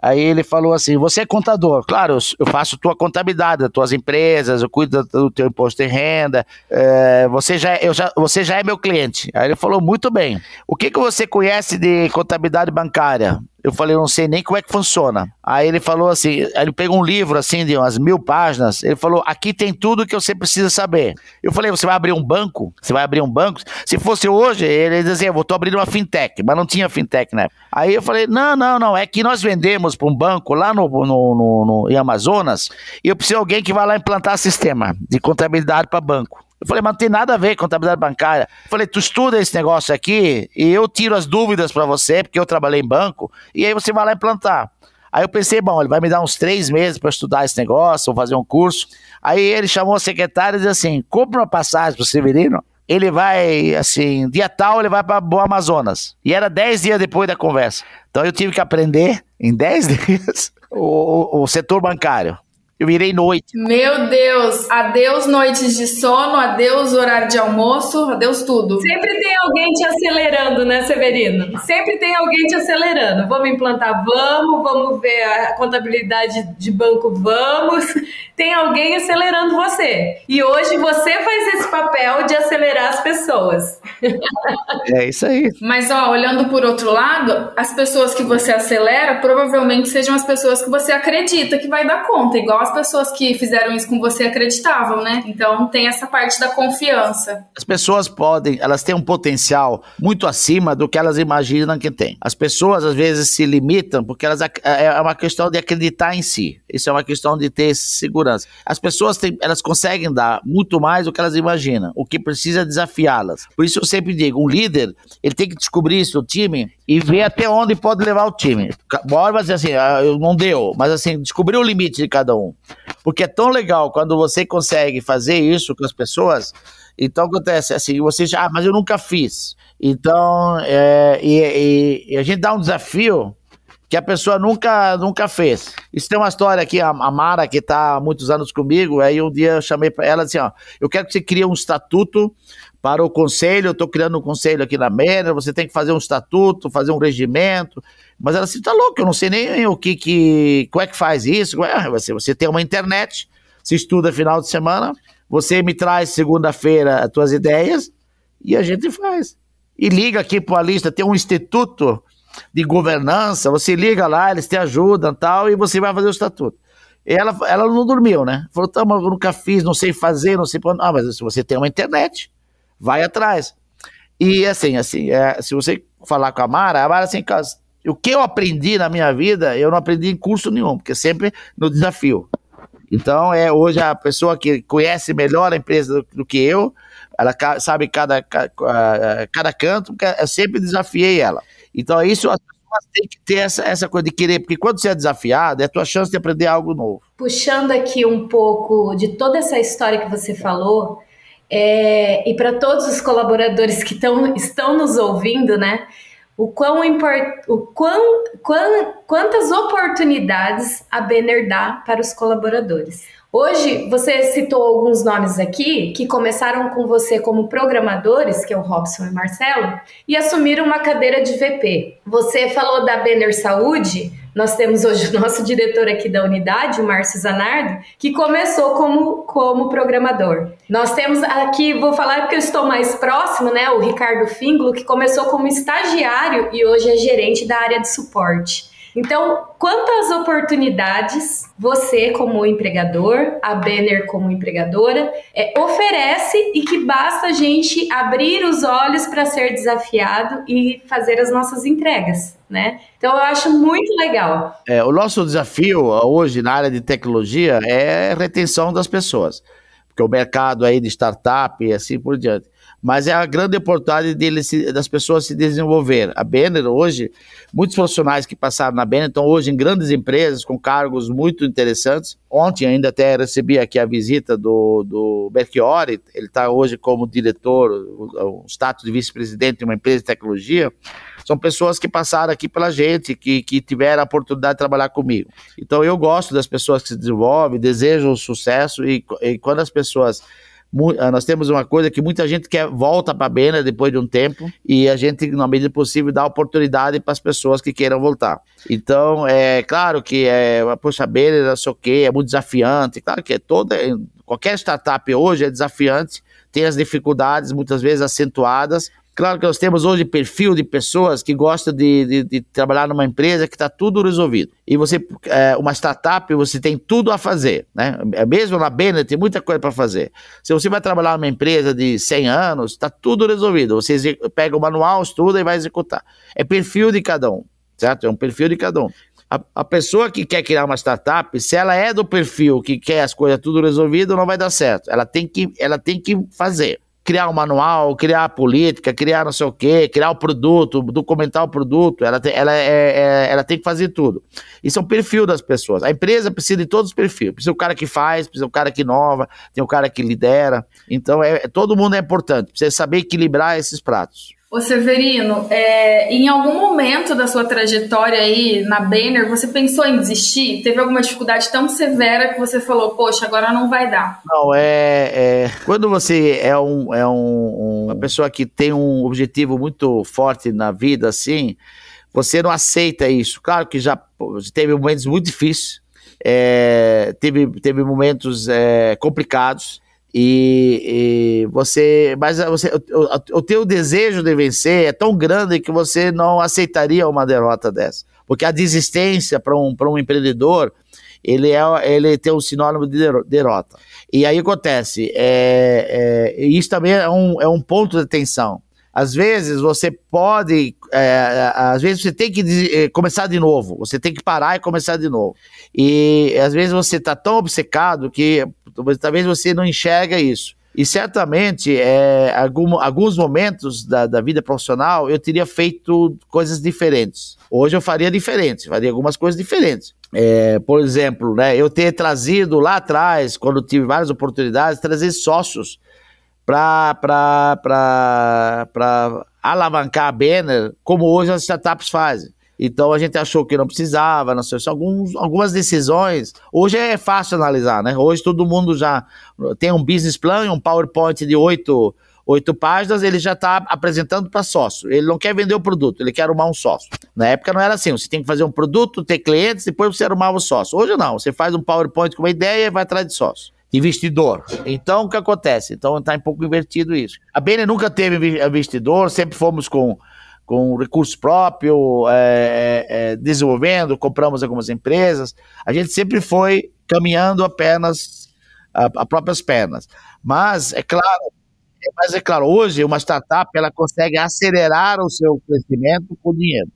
Aí ele falou assim: Você é contador? Claro, eu faço tua contabilidade das tuas empresas, eu cuido do teu imposto de renda. É, você, já, é, eu já, você já é meu cliente. Aí ele falou: Muito bem. O que, que você conhece de contabilidade bancária? Eu falei, eu não sei nem como é que funciona. Aí ele falou assim, ele pegou um livro assim de umas mil páginas, ele falou, aqui tem tudo que você precisa saber. Eu falei, você vai abrir um banco? Você vai abrir um banco? Se fosse hoje, ele dizia, eu tô abrindo uma fintech, mas não tinha fintech né? Aí eu falei, não, não, não, é que nós vendemos para um banco lá no, no, no, no, em Amazonas e eu preciso de alguém que vai lá implantar sistema de contabilidade para banco. Eu falei, mas não tem nada a ver com contabilidade bancária. Eu falei, tu estuda esse negócio aqui e eu tiro as dúvidas para você, porque eu trabalhei em banco, e aí você vai lá implantar. Aí eu pensei, bom, ele vai me dar uns três meses para estudar esse negócio, vou fazer um curso. Aí ele chamou a secretária e disse assim: compra uma passagem pro Severino. Ele vai, assim, dia tal, ele vai para o Amazonas. E era dez dias depois da conversa. Então eu tive que aprender em dez dias o, o setor bancário. Eu virei noite. Meu Deus! Adeus noites de sono, adeus horário de almoço, adeus tudo. Sempre tem alguém te acelerando, né, Severino? Sempre tem alguém te acelerando. Vamos implantar, vamos, vamos ver a contabilidade de banco, vamos. Tem alguém acelerando você. E hoje você faz esse papel de acelerar as pessoas. É isso aí. Mas, ó, olhando por outro lado, as pessoas que você acelera provavelmente sejam as pessoas que você acredita que vai dar conta, igual as pessoas que fizeram isso com você acreditavam, né? Então tem essa parte da confiança. As pessoas podem, elas têm um potencial muito acima do que elas imaginam que tem. As pessoas às vezes se limitam porque elas é, é uma questão de acreditar em si. Isso é uma questão de ter segurança. As pessoas têm, elas conseguem dar muito mais do que elas imaginam. O que precisa é desafiá-las. Por isso eu sempre digo, um líder, ele tem que descobrir isso no time e ver até onde pode levar o time. Bora dizer assim, ah, não deu, mas assim, descobrir o limite de cada um. Porque é tão legal quando você consegue fazer isso com as pessoas. Então acontece assim, você já, ah, mas eu nunca fiz. Então, é, e, e, a gente dá um desafio que a pessoa nunca, nunca fez. Isso tem uma história aqui, a, a Mara, que está há muitos anos comigo, aí um dia eu chamei para ela assim, ó, eu quero que você crie um estatuto para o conselho, eu estou criando um conselho aqui na Mena, você tem que fazer um estatuto, fazer um regimento. Mas ela assim, tá louco, eu não sei nem o que, que como é que faz isso. É, você, você tem uma internet, se estuda final de semana, você me traz segunda-feira as tuas ideias e a gente faz. E liga aqui para a lista, tem um instituto de governança, você liga lá, eles te ajudam tal, e você vai fazer o estatuto. Ela, ela não dormiu, né? Falou, tá, mas eu nunca fiz, não sei fazer, não sei... Ah, mas se você tem uma internet, vai atrás. E assim, assim, é, se você falar com a Mara, a Mara assim, o que eu aprendi na minha vida, eu não aprendi em curso nenhum, porque sempre no desafio. Então, é hoje a pessoa que conhece melhor a empresa do, do que eu, ela sabe cada, cada, cada canto, porque eu sempre desafiei ela. Então, isso as pessoas têm que ter essa, essa coisa de querer, porque quando você é desafiado, é a tua chance de aprender algo novo. Puxando aqui um pouco de toda essa história que você falou, é, e para todos os colaboradores que tão, estão nos ouvindo, né? O quão, import, o quão, quão, quantas oportunidades a Banner dá para os colaboradores. Hoje, você citou alguns nomes aqui que começaram com você como programadores, que é o Robson e Marcelo, e assumiram uma cadeira de VP. Você falou da Banner Saúde, nós temos hoje o nosso diretor aqui da unidade, o Márcio Zanardo, que começou como, como programador. Nós temos aqui, vou falar porque eu estou mais próximo, né? O Ricardo Finglo, que começou como estagiário e hoje é gerente da área de suporte. Então, quantas oportunidades você, como empregador, a Banner como empregadora, é, oferece e que basta a gente abrir os olhos para ser desafiado e fazer as nossas entregas, né? Então, eu acho muito legal. É, o nosso desafio hoje na área de tecnologia é retenção das pessoas, porque o mercado aí de startup e assim por diante mas é a grande oportunidade dele das pessoas se desenvolver. A Banner hoje, muitos profissionais que passaram na Banner estão hoje em grandes empresas com cargos muito interessantes. Ontem ainda até recebi aqui a visita do, do Belchiori, ele está hoje como diretor, o, o status de vice-presidente de uma empresa de tecnologia. São pessoas que passaram aqui pela gente, que, que tiveram a oportunidade de trabalhar comigo. Então eu gosto das pessoas que se desenvolvem, desejo sucesso e, e quando as pessoas nós temos uma coisa que muita gente quer volta para a Bena depois de um tempo e a gente, na medida possível, dá oportunidade para as pessoas que queiram voltar. Então, é claro que é, poxa, a Bena, não sei o quê, é muito desafiante. Claro que é toda, qualquer startup hoje é desafiante, tem as dificuldades muitas vezes acentuadas, Claro que nós temos hoje perfil de pessoas que gostam de, de, de trabalhar numa empresa que está tudo resolvido. E você, é, uma startup, você tem tudo a fazer, né? É mesmo na Bena tem muita coisa para fazer. Se você vai trabalhar numa empresa de 100 anos, está tudo resolvido. Você pega o manual, estuda e vai executar. É perfil de cada um, certo? É um perfil de cada um. A, a, pessoa que quer criar uma startup, se ela é do perfil que quer as coisas tudo resolvido, não vai dar certo. Ela tem que, ela tem que fazer criar um manual, criar a política, criar não sei o quê, criar o produto, documentar o produto, ela tem, ela, é, é, ela tem que fazer tudo. Isso é um perfil das pessoas. A empresa precisa de todos os perfis. Precisa o cara que faz, precisa o cara que inova, tem o cara que lidera. Então, é, todo mundo é importante. Precisa saber equilibrar esses pratos. Ô Severino, é, em algum momento da sua trajetória aí na Banner, você pensou em desistir? Teve alguma dificuldade tão severa que você falou, poxa, agora não vai dar? Não, é. é quando você é, um, é um, uma pessoa que tem um objetivo muito forte na vida, assim, você não aceita isso. Claro que já teve momentos muito difíceis, é, teve, teve momentos é, complicados e, e, você, mas você, o, o teu desejo de vencer é tão grande que você não aceitaria uma derrota dessa, porque a desistência para um, um empreendedor ele é ele tem um sinônimo de derrota. E aí acontece, é, é, isso também é um, é um ponto de atenção. Às vezes você pode, é, às vezes você tem que é, começar de novo, você tem que parar e começar de novo. E às vezes você está tão obcecado que talvez você não enxerga isso. E certamente, é, algum, alguns momentos da, da, vida profissional, eu teria feito coisas diferentes. Hoje eu faria diferente, faria algumas coisas diferentes. É, por exemplo, né, eu ter trazido lá atrás, quando tive várias oportunidades, trazer sócios para alavancar a Banner, como hoje as startups fazem. Então a gente achou que não precisava, não sei, alguns, algumas decisões. Hoje é fácil analisar, né? Hoje todo mundo já tem um business plan, um PowerPoint de oito, oito páginas, ele já está apresentando para sócio. Ele não quer vender o produto, ele quer arrumar um sócio. Na época não era assim, você tem que fazer um produto, ter clientes, depois você arrumava o sócio. Hoje não, você faz um PowerPoint com uma ideia e vai atrás de sócio investidor. Então, o que acontece? Então, está um pouco invertido isso. A Bene nunca teve investidor, sempre fomos com, com recurso próprio, é, é, desenvolvendo, compramos algumas empresas. A gente sempre foi caminhando apenas a, a próprias pernas. Mas, é claro, mas é claro, hoje uma startup ela consegue acelerar o seu crescimento com dinheiro.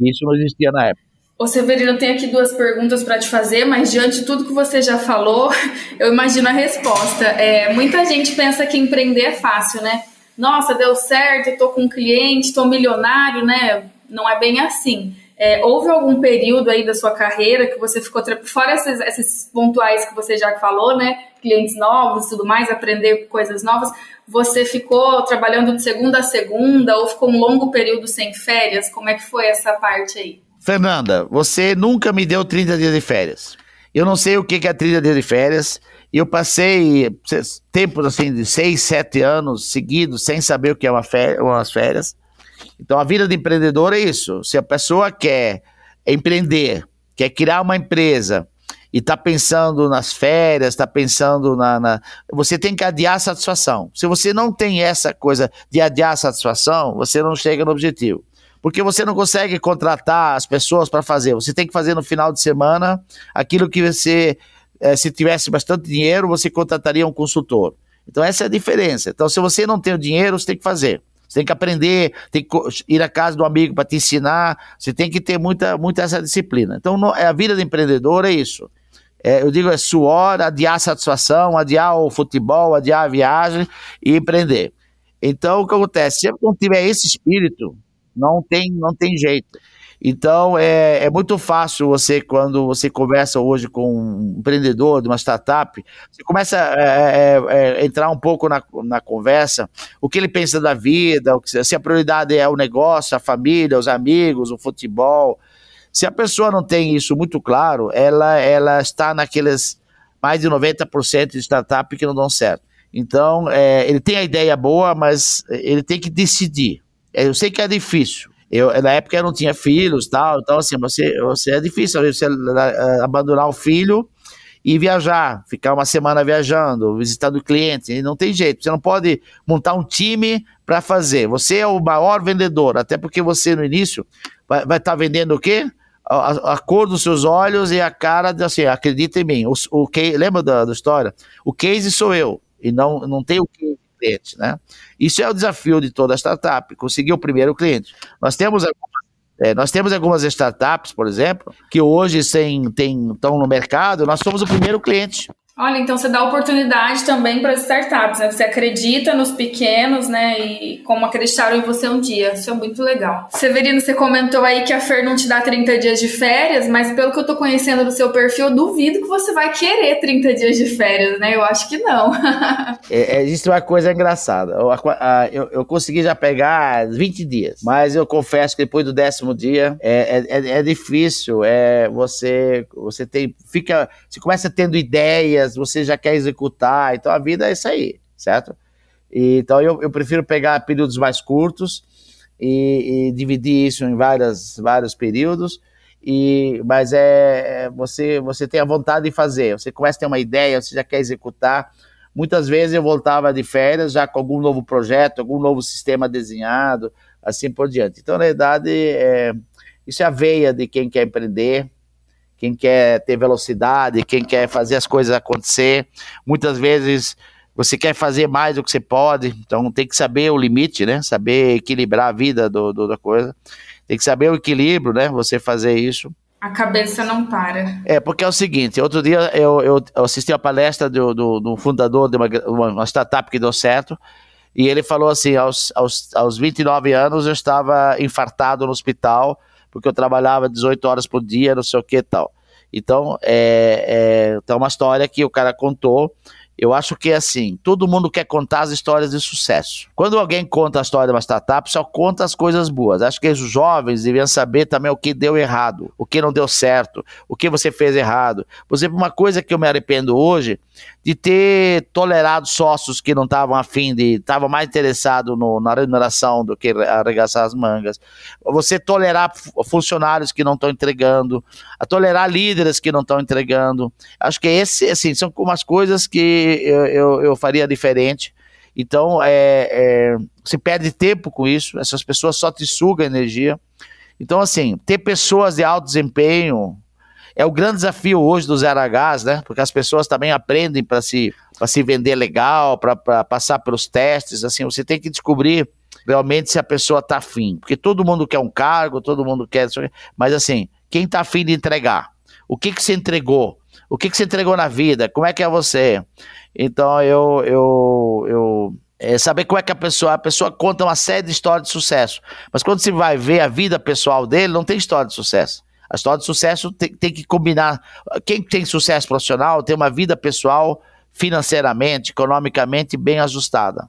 Isso não existia na época. Ô Severino, eu tenho aqui duas perguntas para te fazer, mas diante de tudo que você já falou, eu imagino a resposta. É, muita gente pensa que empreender é fácil, né? Nossa, deu certo, estou com um cliente, estou milionário, né? Não é bem assim. É, houve algum período aí da sua carreira que você ficou, fora esses, esses pontuais que você já falou, né? Clientes novos e tudo mais, aprender coisas novas, você ficou trabalhando de segunda a segunda ou ficou um longo período sem férias? Como é que foi essa parte aí? Fernanda, você nunca me deu 30 dias de férias. Eu não sei o que é 30 dias de férias. Eu passei tempos assim de 6, 7 anos seguidos sem saber o que é uma férias, umas férias. Então a vida de empreendedor é isso. Se a pessoa quer empreender, quer criar uma empresa e está pensando nas férias, está pensando na, na, Você tem que adiar a satisfação. Se você não tem essa coisa de adiar a satisfação, você não chega no objetivo. Porque você não consegue contratar as pessoas para fazer. Você tem que fazer no final de semana aquilo que você, é, se tivesse bastante dinheiro, você contrataria um consultor. Então, essa é a diferença. Então, se você não tem o dinheiro, você tem que fazer. Você tem que aprender, tem que ir à casa do amigo para te ensinar. Você tem que ter muita, muita essa disciplina. Então, no, a vida do empreendedor é isso. É, eu digo é suor, adiar a satisfação, adiar o futebol, adiar a viagem e empreender. Então, o que acontece? Se não tiver esse espírito, não tem, não tem jeito. Então, é, é muito fácil você, quando você conversa hoje com um empreendedor de uma startup, você começa a é, é, é, entrar um pouco na, na conversa, o que ele pensa da vida, se a prioridade é o negócio, a família, os amigos, o futebol. Se a pessoa não tem isso muito claro, ela, ela está naqueles mais de 90% de startup que não dão certo. Então, é, ele tem a ideia boa, mas ele tem que decidir. É, eu sei que é difícil. Eu, na época eu não tinha filhos tal, então assim, você, você é difícil você abandonar o filho e viajar, ficar uma semana viajando, visitando clientes, e não tem jeito. Você não pode montar um time para fazer. Você é o maior vendedor, até porque você no início vai estar tá vendendo o quê? A, a, cor dos seus olhos e a cara, de, assim, acredita em mim. O, o, lembra da, da história? O case sou eu, e não, não tem o case cliente, né? Isso é o desafio de toda startup, conseguir o primeiro cliente. Nós temos é, nós temos algumas startups, por exemplo, que hoje estão no mercado, nós somos o primeiro cliente. Olha, então você dá oportunidade também para as startups, né? Você acredita nos pequenos, né? E como acreditaram em você um dia. Isso é muito legal. Severino, você comentou aí que a Fer não te dá 30 dias de férias, mas pelo que eu tô conhecendo do seu perfil, eu duvido que você vai querer 30 dias de férias, né? Eu acho que não. é, é, existe uma coisa engraçada. Eu, eu, eu, consegui já pegar 20 dias, mas eu confesso que depois do décimo dia é, é, é, é difícil. É, você, você tem. Fica. Você começa tendo ideias você já quer executar. Então a vida é isso aí, certo? E, então eu, eu prefiro pegar períodos mais curtos e, e dividir isso em várias, vários períodos. E, mas é, é você você tem a vontade de fazer, você começa a ter uma ideia, você já quer executar. Muitas vezes eu voltava de férias já com algum novo projeto, algum novo sistema desenhado, assim por diante. Então, na verdade, é, isso é a veia de quem quer empreender, quem quer ter velocidade, quem quer fazer as coisas acontecer. Muitas vezes você quer fazer mais do que você pode, então tem que saber o limite, né? Saber equilibrar a vida do, do da coisa. Tem que saber o equilíbrio, né? Você fazer isso. A cabeça não para. É, porque é o seguinte, outro dia eu, eu assisti a palestra do, do, do fundador de uma, uma, startup que deu certo, e ele falou assim, aos, aos, aos 29 anos eu estava infartado no hospital, porque eu trabalhava 18 horas por dia, não sei o que e tal. Então, é, é, então, uma história que o cara contou eu acho que é assim, todo mundo quer contar as histórias de sucesso. Quando alguém conta a história de uma startup, só conta as coisas boas. Acho que os jovens deviam saber também o que deu errado, o que não deu certo, o que você fez errado. Por exemplo, uma coisa que eu me arrependo hoje de ter tolerado sócios que não estavam afim de, estavam mais interessados na remuneração do que arregaçar as mangas. Você tolerar funcionários que não estão entregando, a tolerar líderes que não estão entregando. Acho que esse, assim, são umas coisas que eu, eu, eu faria diferente. Então, é, é, perde tempo com isso, essas pessoas só te sugam energia. Então, assim, ter pessoas de alto desempenho é o grande desafio hoje dos RHs, né? Porque as pessoas também aprendem para se, se vender legal, para passar pelos testes. Assim, você tem que descobrir realmente se a pessoa está afim. Porque todo mundo quer um cargo, todo mundo quer. Mas, assim, quem está afim de entregar? O que, que você entregou? O que, que você entregou na vida? Como é que é você? Então eu, eu, eu é saber como é que a pessoa, a pessoa conta uma série de histórias de sucesso, mas quando você vai ver a vida pessoal dele, não tem história de sucesso. A história de sucesso tem, tem que combinar. Quem tem sucesso profissional tem uma vida pessoal financeiramente, economicamente bem ajustada.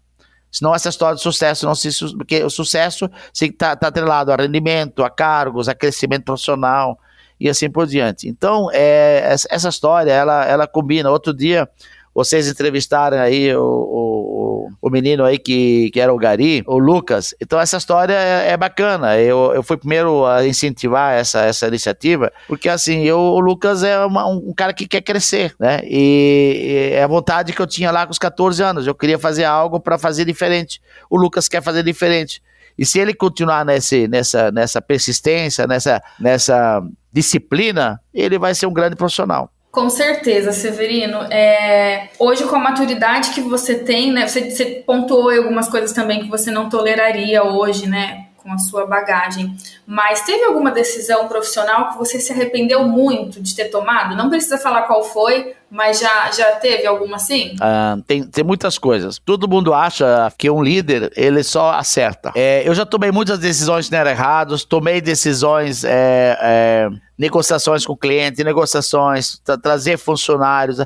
Senão essa história de sucesso não se. Porque o sucesso está tá atrelado a rendimento, a cargos, a crescimento profissional e assim por diante. Então, é, essa história, ela, ela combina. Outro dia, vocês entrevistaram aí o, o, o, menino aí que, que era o Gari, o Lucas. Então essa história é, é, bacana. Eu, eu fui primeiro a incentivar essa, essa iniciativa, porque assim, eu, o Lucas é uma, um cara que quer crescer, né? E, e é a vontade que eu tinha lá com os 14 anos. Eu queria fazer algo para fazer diferente. O Lucas quer fazer diferente. E se ele continuar nesse, nessa, nessa persistência, nessa, nessa disciplina, ele vai ser um grande profissional. Com certeza, Severino. É, hoje, com a maturidade que você tem, né? Você, você pontuou algumas coisas também que você não toleraria hoje, né? Com a sua bagagem. Mas teve alguma decisão profissional que você se arrependeu muito de ter tomado? Não precisa falar qual foi, mas já, já teve alguma assim? Ah, tem, tem muitas coisas. Todo mundo acha que um líder, ele só acerta. É, eu já tomei muitas decisões que não eram erradas, tomei decisões, é, é, negociações com o cliente, negociações, tra trazer funcionários.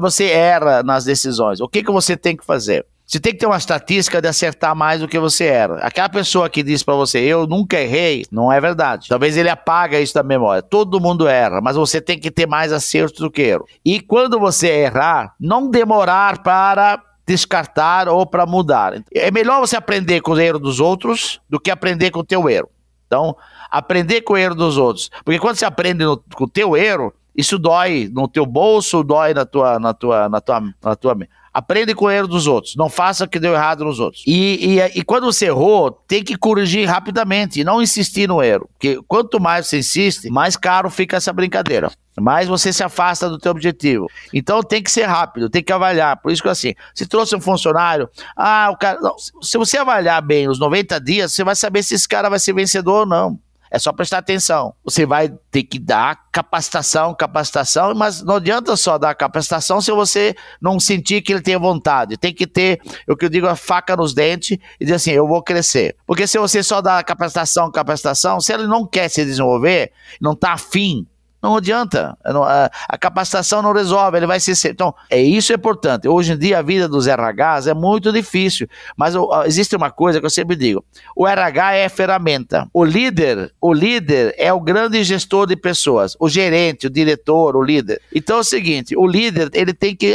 Você erra nas decisões. O que, que você tem que fazer? Você tem que ter uma estatística de acertar mais do que você era. Aquela pessoa que diz para você, eu nunca errei, não é verdade. Talvez ele apaga isso da memória. Todo mundo erra, mas você tem que ter mais acerto do que erro. E quando você errar, não demorar para descartar ou para mudar. É melhor você aprender com o erro dos outros do que aprender com o teu erro. Então, aprender com o erro dos outros. Porque quando você aprende no, com o teu erro, isso dói no teu bolso, dói na tua, na tua, na tua, na tua Aprende com o erro dos outros. Não faça o que deu errado nos outros. E, e, e quando você errou, tem que corrigir rapidamente e não insistir no erro. Porque quanto mais você insiste, mais caro fica essa brincadeira. Mais você se afasta do teu objetivo. Então tem que ser rápido, tem que avaliar. Por isso que assim, se trouxe um funcionário, ah, o cara. Não, se você avaliar bem os 90 dias, você vai saber se esse cara vai ser vencedor ou não. É só prestar atenção. Você vai ter que dar capacitação, capacitação, mas não adianta só dar capacitação se você não sentir que ele tem vontade. Tem que ter, o que eu digo, a faca nos dentes e dizer assim, eu vou crescer. Porque se você só dá capacitação, capacitação, se ele não quer se desenvolver, não está afim, não adianta. A capacitação não resolve, ele vai ser. Então, é isso é importante. Hoje em dia, a vida dos RHs é muito difícil. Mas existe uma coisa que eu sempre digo: o RH é ferramenta. O líder, o líder é o grande gestor de pessoas. O gerente, o diretor, o líder. Então é o seguinte: o líder ele tem que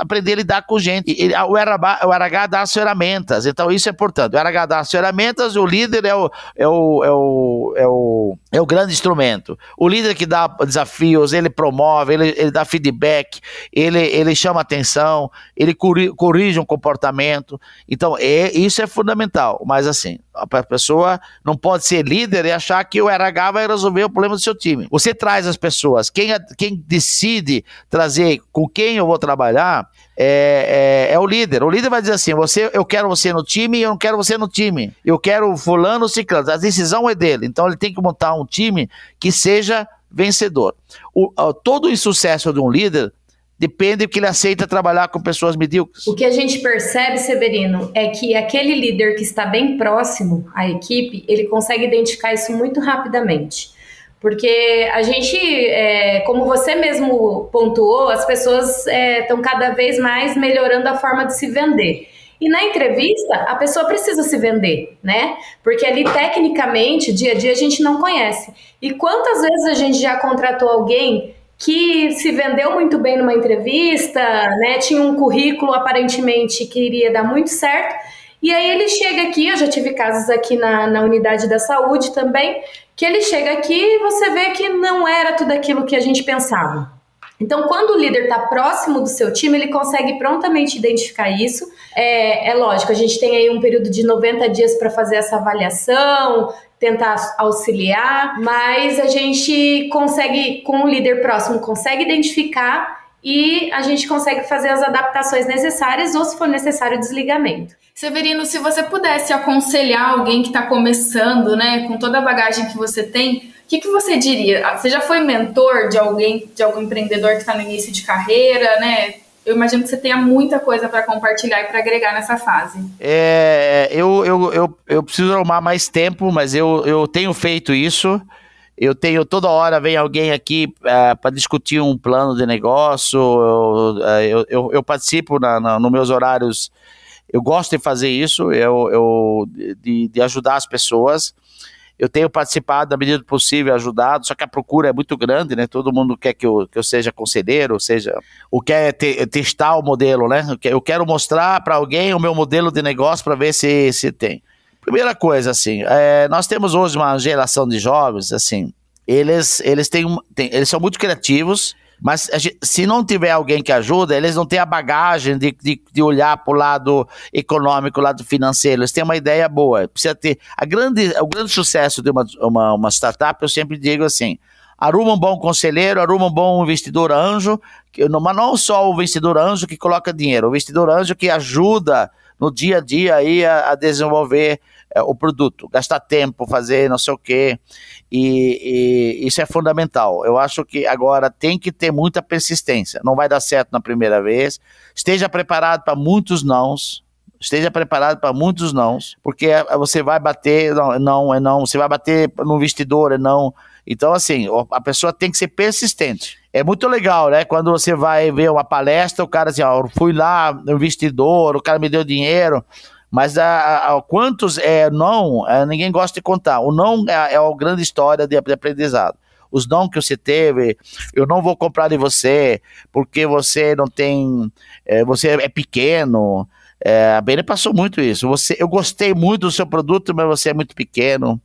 aprender a lidar com gente. O, RH, o RH dá as ferramentas. Então, isso é importante. O RH dá as ferramentas, o líder é o, é o, é o, é o, é o grande instrumento. O líder que dá desafios, ele promove, ele, ele dá feedback, ele, ele chama atenção, ele corrige um comportamento. Então, é, isso é fundamental. Mas assim, a pessoa não pode ser líder e achar que o RH vai resolver o problema do seu time. Você traz as pessoas, quem, quem decide trazer com quem eu vou trabalhar é, é, é, o líder. O líder vai dizer assim: você, eu quero você no time e eu não quero você no time. Eu quero fulano ciclano. A decisão é dele. Então ele tem que montar um time que seja vencedor. O, todo o sucesso de um líder depende que ele aceita trabalhar com pessoas medíocres. O que a gente percebe, Severino, é que aquele líder que está bem próximo à equipe, ele consegue identificar isso muito rapidamente. Porque a gente, é, como você mesmo pontuou, as pessoas estão é, cada vez mais melhorando a forma de se vender. E na entrevista, a pessoa precisa se vender, né? Porque ali, tecnicamente, dia a dia, a gente não conhece. E quantas vezes a gente já contratou alguém que se vendeu muito bem numa entrevista, né? Tinha um currículo aparentemente que iria dar muito certo. E aí ele chega aqui, eu já tive casos aqui na, na unidade da saúde também, que ele chega aqui e você vê que não era tudo aquilo que a gente pensava. Então, quando o líder está próximo do seu time, ele consegue prontamente identificar isso. É, é, lógico, a gente tem aí um período de 90 dias para fazer essa avaliação, tentar auxiliar, mas a gente consegue, com o líder próximo, consegue identificar e a gente consegue fazer as adaptações necessárias ou, se for necessário, o desligamento. Severino, se você pudesse aconselhar alguém que está começando, né, com toda a bagagem que você tem, que, que você diria? Ah, você já foi mentor de alguém, de algum empreendedor que está no início de carreira, né? Eu imagino que você tenha muita coisa para compartilhar e para agregar nessa fase. É, eu, eu, eu, eu preciso arrumar mais tempo, mas eu, eu tenho feito isso. Eu tenho toda hora vem alguém aqui é, para discutir um plano de negócio. Eu, é, eu, eu, eu participo na, na, nos meus horários. Eu gosto de fazer isso, eu, eu de, de ajudar as pessoas. Eu tenho participado, na medida do possível, ajudado, só que a procura é muito grande, né? Todo mundo quer que eu, que eu seja conselheiro, ou seja, o quer te, testar o modelo, né? Eu quero mostrar para alguém o meu modelo de negócio para ver se, se tem. Primeira coisa, assim, é, nós temos hoje uma geração de jovens, assim, eles, eles, têm, têm, eles são muito criativos, Mas gente, se não tiver alguém que ajuda, eles não têm a bagagem de, de, de olhar para o lado econômico, lado financeiro. Eles têm uma ideia boa. Precisa ter. A grande, o grande sucesso de uma, uma, uma startup, eu sempre digo assim: arruma um bom conselheiro, arruma um bom investidor anjo, que, mas não só o investidor anjo que coloca dinheiro, o investidor anjo que ajuda no dia a dia aí a, a desenvolver é, o produto, gastar tempo, fazer não sei o quê, e, e, isso é fundamental. Eu acho que agora tem que ter muita persistência, não vai dar certo na primeira vez, esteja preparado para muitos nãos, esteja preparado para muitos nãos, porque você vai bater, não, não, é não, você vai bater no investidor, é não, então, assim, a pessoa tem que ser persistente. É muito legal, né? Quando você vai ver uma palestra, o cara assim, ó, fui lá, investidor, o cara me deu dinheiro. Mas a, a, quantos é não, é, ninguém gosta de contar. O não é, é a grande história de, aprendizado os não que você teve, eu não vou comprar de você, porque você não tem, é, você é pequeno. É, a Bene passou muito isso. Você, eu gostei muito do seu produto, mas você é muito pequeno.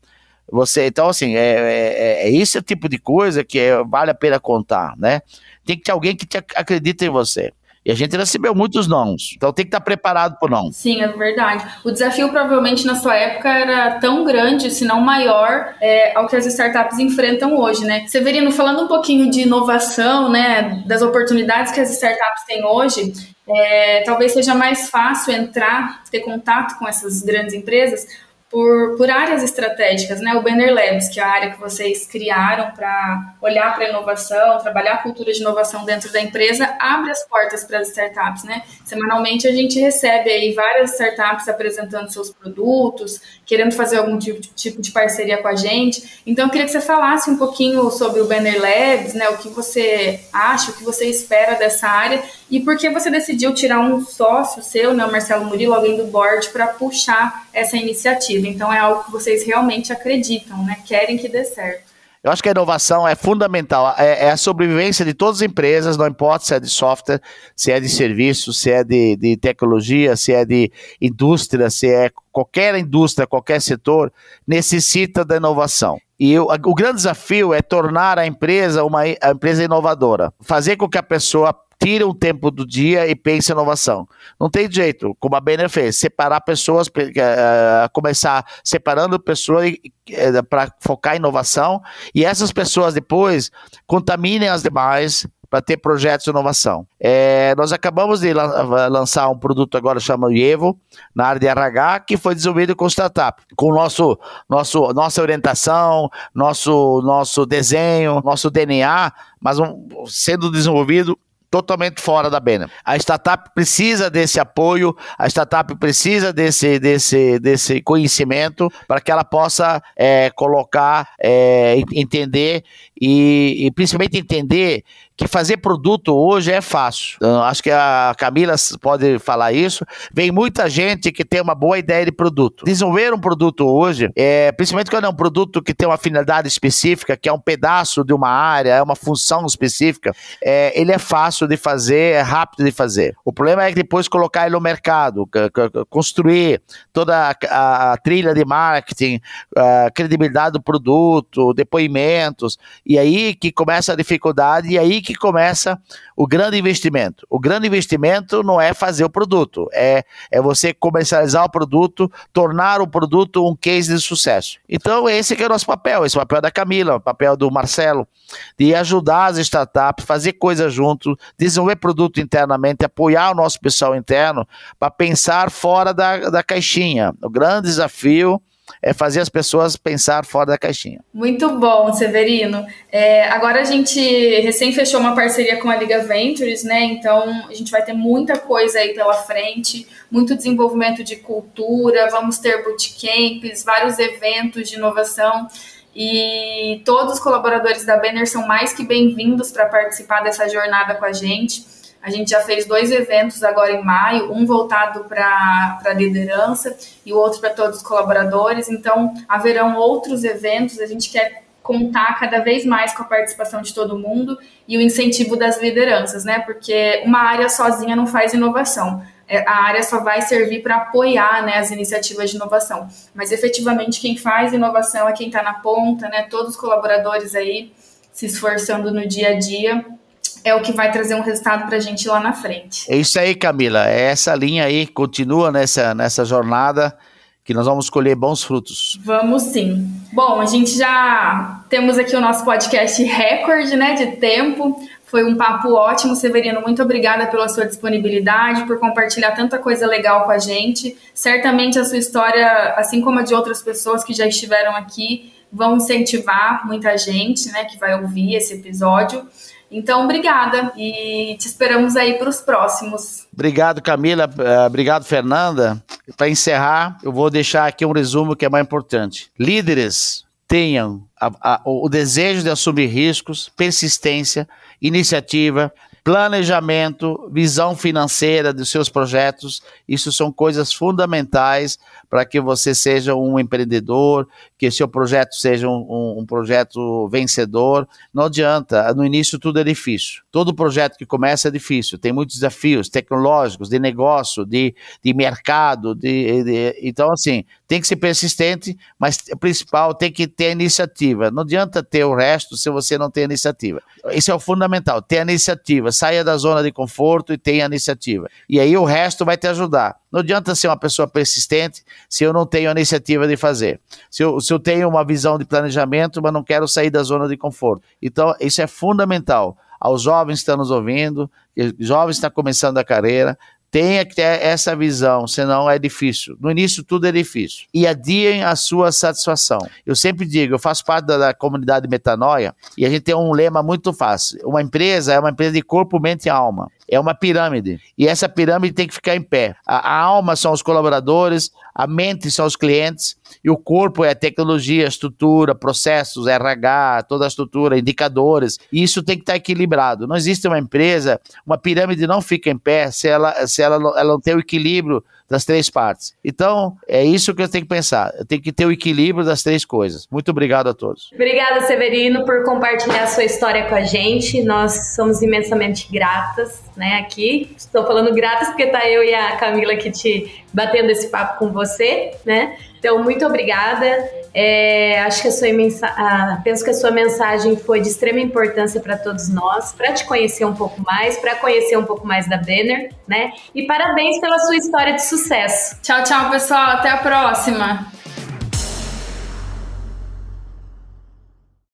Você, então, assim, é, é, é esse tipo de coisa que é, vale a pena contar, né? Tem que ter alguém que te acredita em você. E a gente recebeu muitos nãos. Então tem que estar preparado para não. Sim, é verdade. O desafio provavelmente na sua época era tão grande, se não maior, é, ao que as startups enfrentam hoje, né? Severino, falando um pouquinho de inovação, né, das oportunidades que as startups têm hoje, é, talvez seja mais fácil entrar, ter contato com essas grandes empresas, por, por áreas estratégicas, né? O Banner Labs, que é a área que vocês criaram para olhar para a inovação, trabalhar a cultura de inovação dentro da empresa, abre as portas para as startups, né? Semanalmente a gente recebe aí várias startups apresentando seus produtos, querendo fazer algum tipo, tipo de parceria com a gente. Então eu queria que você falasse um pouquinho sobre o Banner Labs, né? O que você acha, o que você espera dessa área e por que você decidiu tirar um sócio seu, né, o Marcelo Murilo, alguém do board, para puxar essa iniciativa? Então é algo que vocês realmente acreditam, né? Querem que dê certo. Eu acho que a inovação é fundamental. É, é, a sobrevivência de todas as empresas, não importa se é de software, se é de serviço, se é de, de tecnologia, se é de indústria, se é qualquer indústria, qualquer setor, necessita da inovação. E o, o grande desafio é tornar a empresa uma empresa inovadora. Fazer com que a pessoa tira um tempo do dia e pense em inovação. Não tem jeito, como a Banner fez, separar pessoas, uh, começar separando pessoas uh, para focar em inovação e essas pessoas depois contaminem as demais para ter projetos de inovação. É, nós acabamos de lançar um produto agora chamado Evo, na área de RH, que foi desenvolvido com startup, com nosso, nosso, nossa orientação, nosso, nosso desenho, nosso DNA, mas um, sendo desenvolvido totalmente fora da Bena. A startup precisa desse apoio, a startup precisa desse, desse, desse conhecimento para que ela possa é, colocar, é, entender e, e principalmente entender que fazer produto hoje é fácil. Eu acho que a Camila pode falar isso. Vem muita gente que tem uma boa ideia de produto. Desenvolver um produto hoje, é, principalmente quando é um produto que tem uma finalidade específica, que é um pedaço de uma área, é uma função específica, é, ele é fácil de fazer, é rápido de fazer. O problema é que depois colocar ele no mercado, construir toda a, a trilha de marketing, a credibilidade do produto, depoimentos, e aí que começa a dificuldade, e aí que começa o grande investimento. O grande investimento não é fazer o produto, é, é você comercializar o produto, tornar o produto um case de sucesso. Então, esse é o nosso papel, esse é o papel da Camila, o papel do Marcelo, de ajudar as startups, fazer coisas juntos, desenvolver produto internamente, apoiar o nosso pessoal interno para pensar fora da, da caixinha. O grande desafio é fazer as pessoas pensar fora da caixinha. Muito bom, Severino. É, agora a gente recém fechou uma parceria com a Liga Ventures, né? Então a gente vai ter muita coisa aí pela frente, muito desenvolvimento de cultura, vamos ter bootcamps, vários eventos de inovação. E todos os colaboradores da Banner são mais que bem-vindos para participar dessa jornada com a gente. A gente já fez dois eventos agora em maio, um voltado para a liderança e o outro para todos os colaboradores. Então, haverão outros eventos. A gente quer contar cada vez mais com a participação de todo mundo e o incentivo das lideranças, né? Porque uma área sozinha não faz inovação. É, a área só vai servir para apoiar né, as iniciativas de inovação. Mas efetivamente quem faz inovação é quem está na ponta, né? Todos os colaboradores aí se esforçando no dia a dia é o que vai trazer um resultado para a gente lá na frente. É isso aí, Camila. É essa linha aí, continua nessa, nessa jornada que nós vamos colher bons frutos. Vamos sim. Bom, a gente já temos aqui o nosso podcast recorde, né, de tempo. Foi um papo ótimo, Severino. Muito obrigada pela sua disponibilidade, por compartilhar tanta coisa legal com a gente. Certamente a sua história, assim como a de outras pessoas que já estiveram aqui, vão incentivar muita gente, né, que vai ouvir esse episódio. Então, obrigada e te esperamos aí para os próximos. Obrigado, Camila. Eh, obrigado, Fernanda. Para encerrar, eu vou deixar aqui um resumo que é mais importante. Líderes tenham a, a, o desejo de assumir riscos, persistência, iniciativa, planejamento, visão financeira dos seus projetos. Isso são coisas fundamentais para que você seja um empreendedor, que seu projeto seja um, um, projeto vencedor. Não adianta, no início tudo é difícil. Todo projeto que começa é difícil, tem muitos desafios tecnológicos, de negócio, de, de mercado. De, de, então, assim, tem que ser persistente, mas o principal tem que ter iniciativa. Não adianta ter o resto se você não tem iniciativa. Isso é o fundamental, ter iniciativa. Saia da zona de conforto e tenha iniciativa. E aí o resto vai te ajudar. Não adianta ser uma pessoa persistente se eu não tenho a iniciativa de fazer. Se eu, se eu tenho uma visão de planejamento, mas não quero sair da zona de conforto. Então, isso é fundamental. Aos jovens que estão nos ouvindo, jovens que estão começando a carreira, tenha que ter essa visão, senão é difícil. No início tudo é difícil. E adiem a sua satisfação. Eu sempre digo, eu faço parte da, da comunidade Metanoia e a gente tem um lema muito fácil. Uma empresa é uma empresa de corpo, mente e alma. É uma pirâmide. E essa pirâmide tem que ficar em pé. A, a alma são os colaboradores, a mente são os clientes, e o corpo é a tecnologia, a estrutura, processos, RH, toda a estrutura, indicadores. E isso tem que estar equilibrado. Não existe uma empresa, uma pirâmide não fica em pé se ela, se ela, ela não tem o equilíbrio das três partes. Então, é isso que eu tenho que pensar. Eu tenho que ter o equilíbrio das três coisas. Muito obrigado a todos. Obrigada, Severino, por compartilhar a sua história com a gente. Nós somos imensamente gratas, né, aqui. Estou falando gratas porque tá eu e a Camila aqui te batendo esse papo com você, né? Então, muito obrigada. É, acho que a sua ah, penso que a sua mensagem foi de extrema importância para todos nós, para te conhecer um pouco mais, para conhecer um pouco mais da Banner, né? E parabéns pela sua história de sucesso. Tchau, tchau, pessoal. Até a próxima.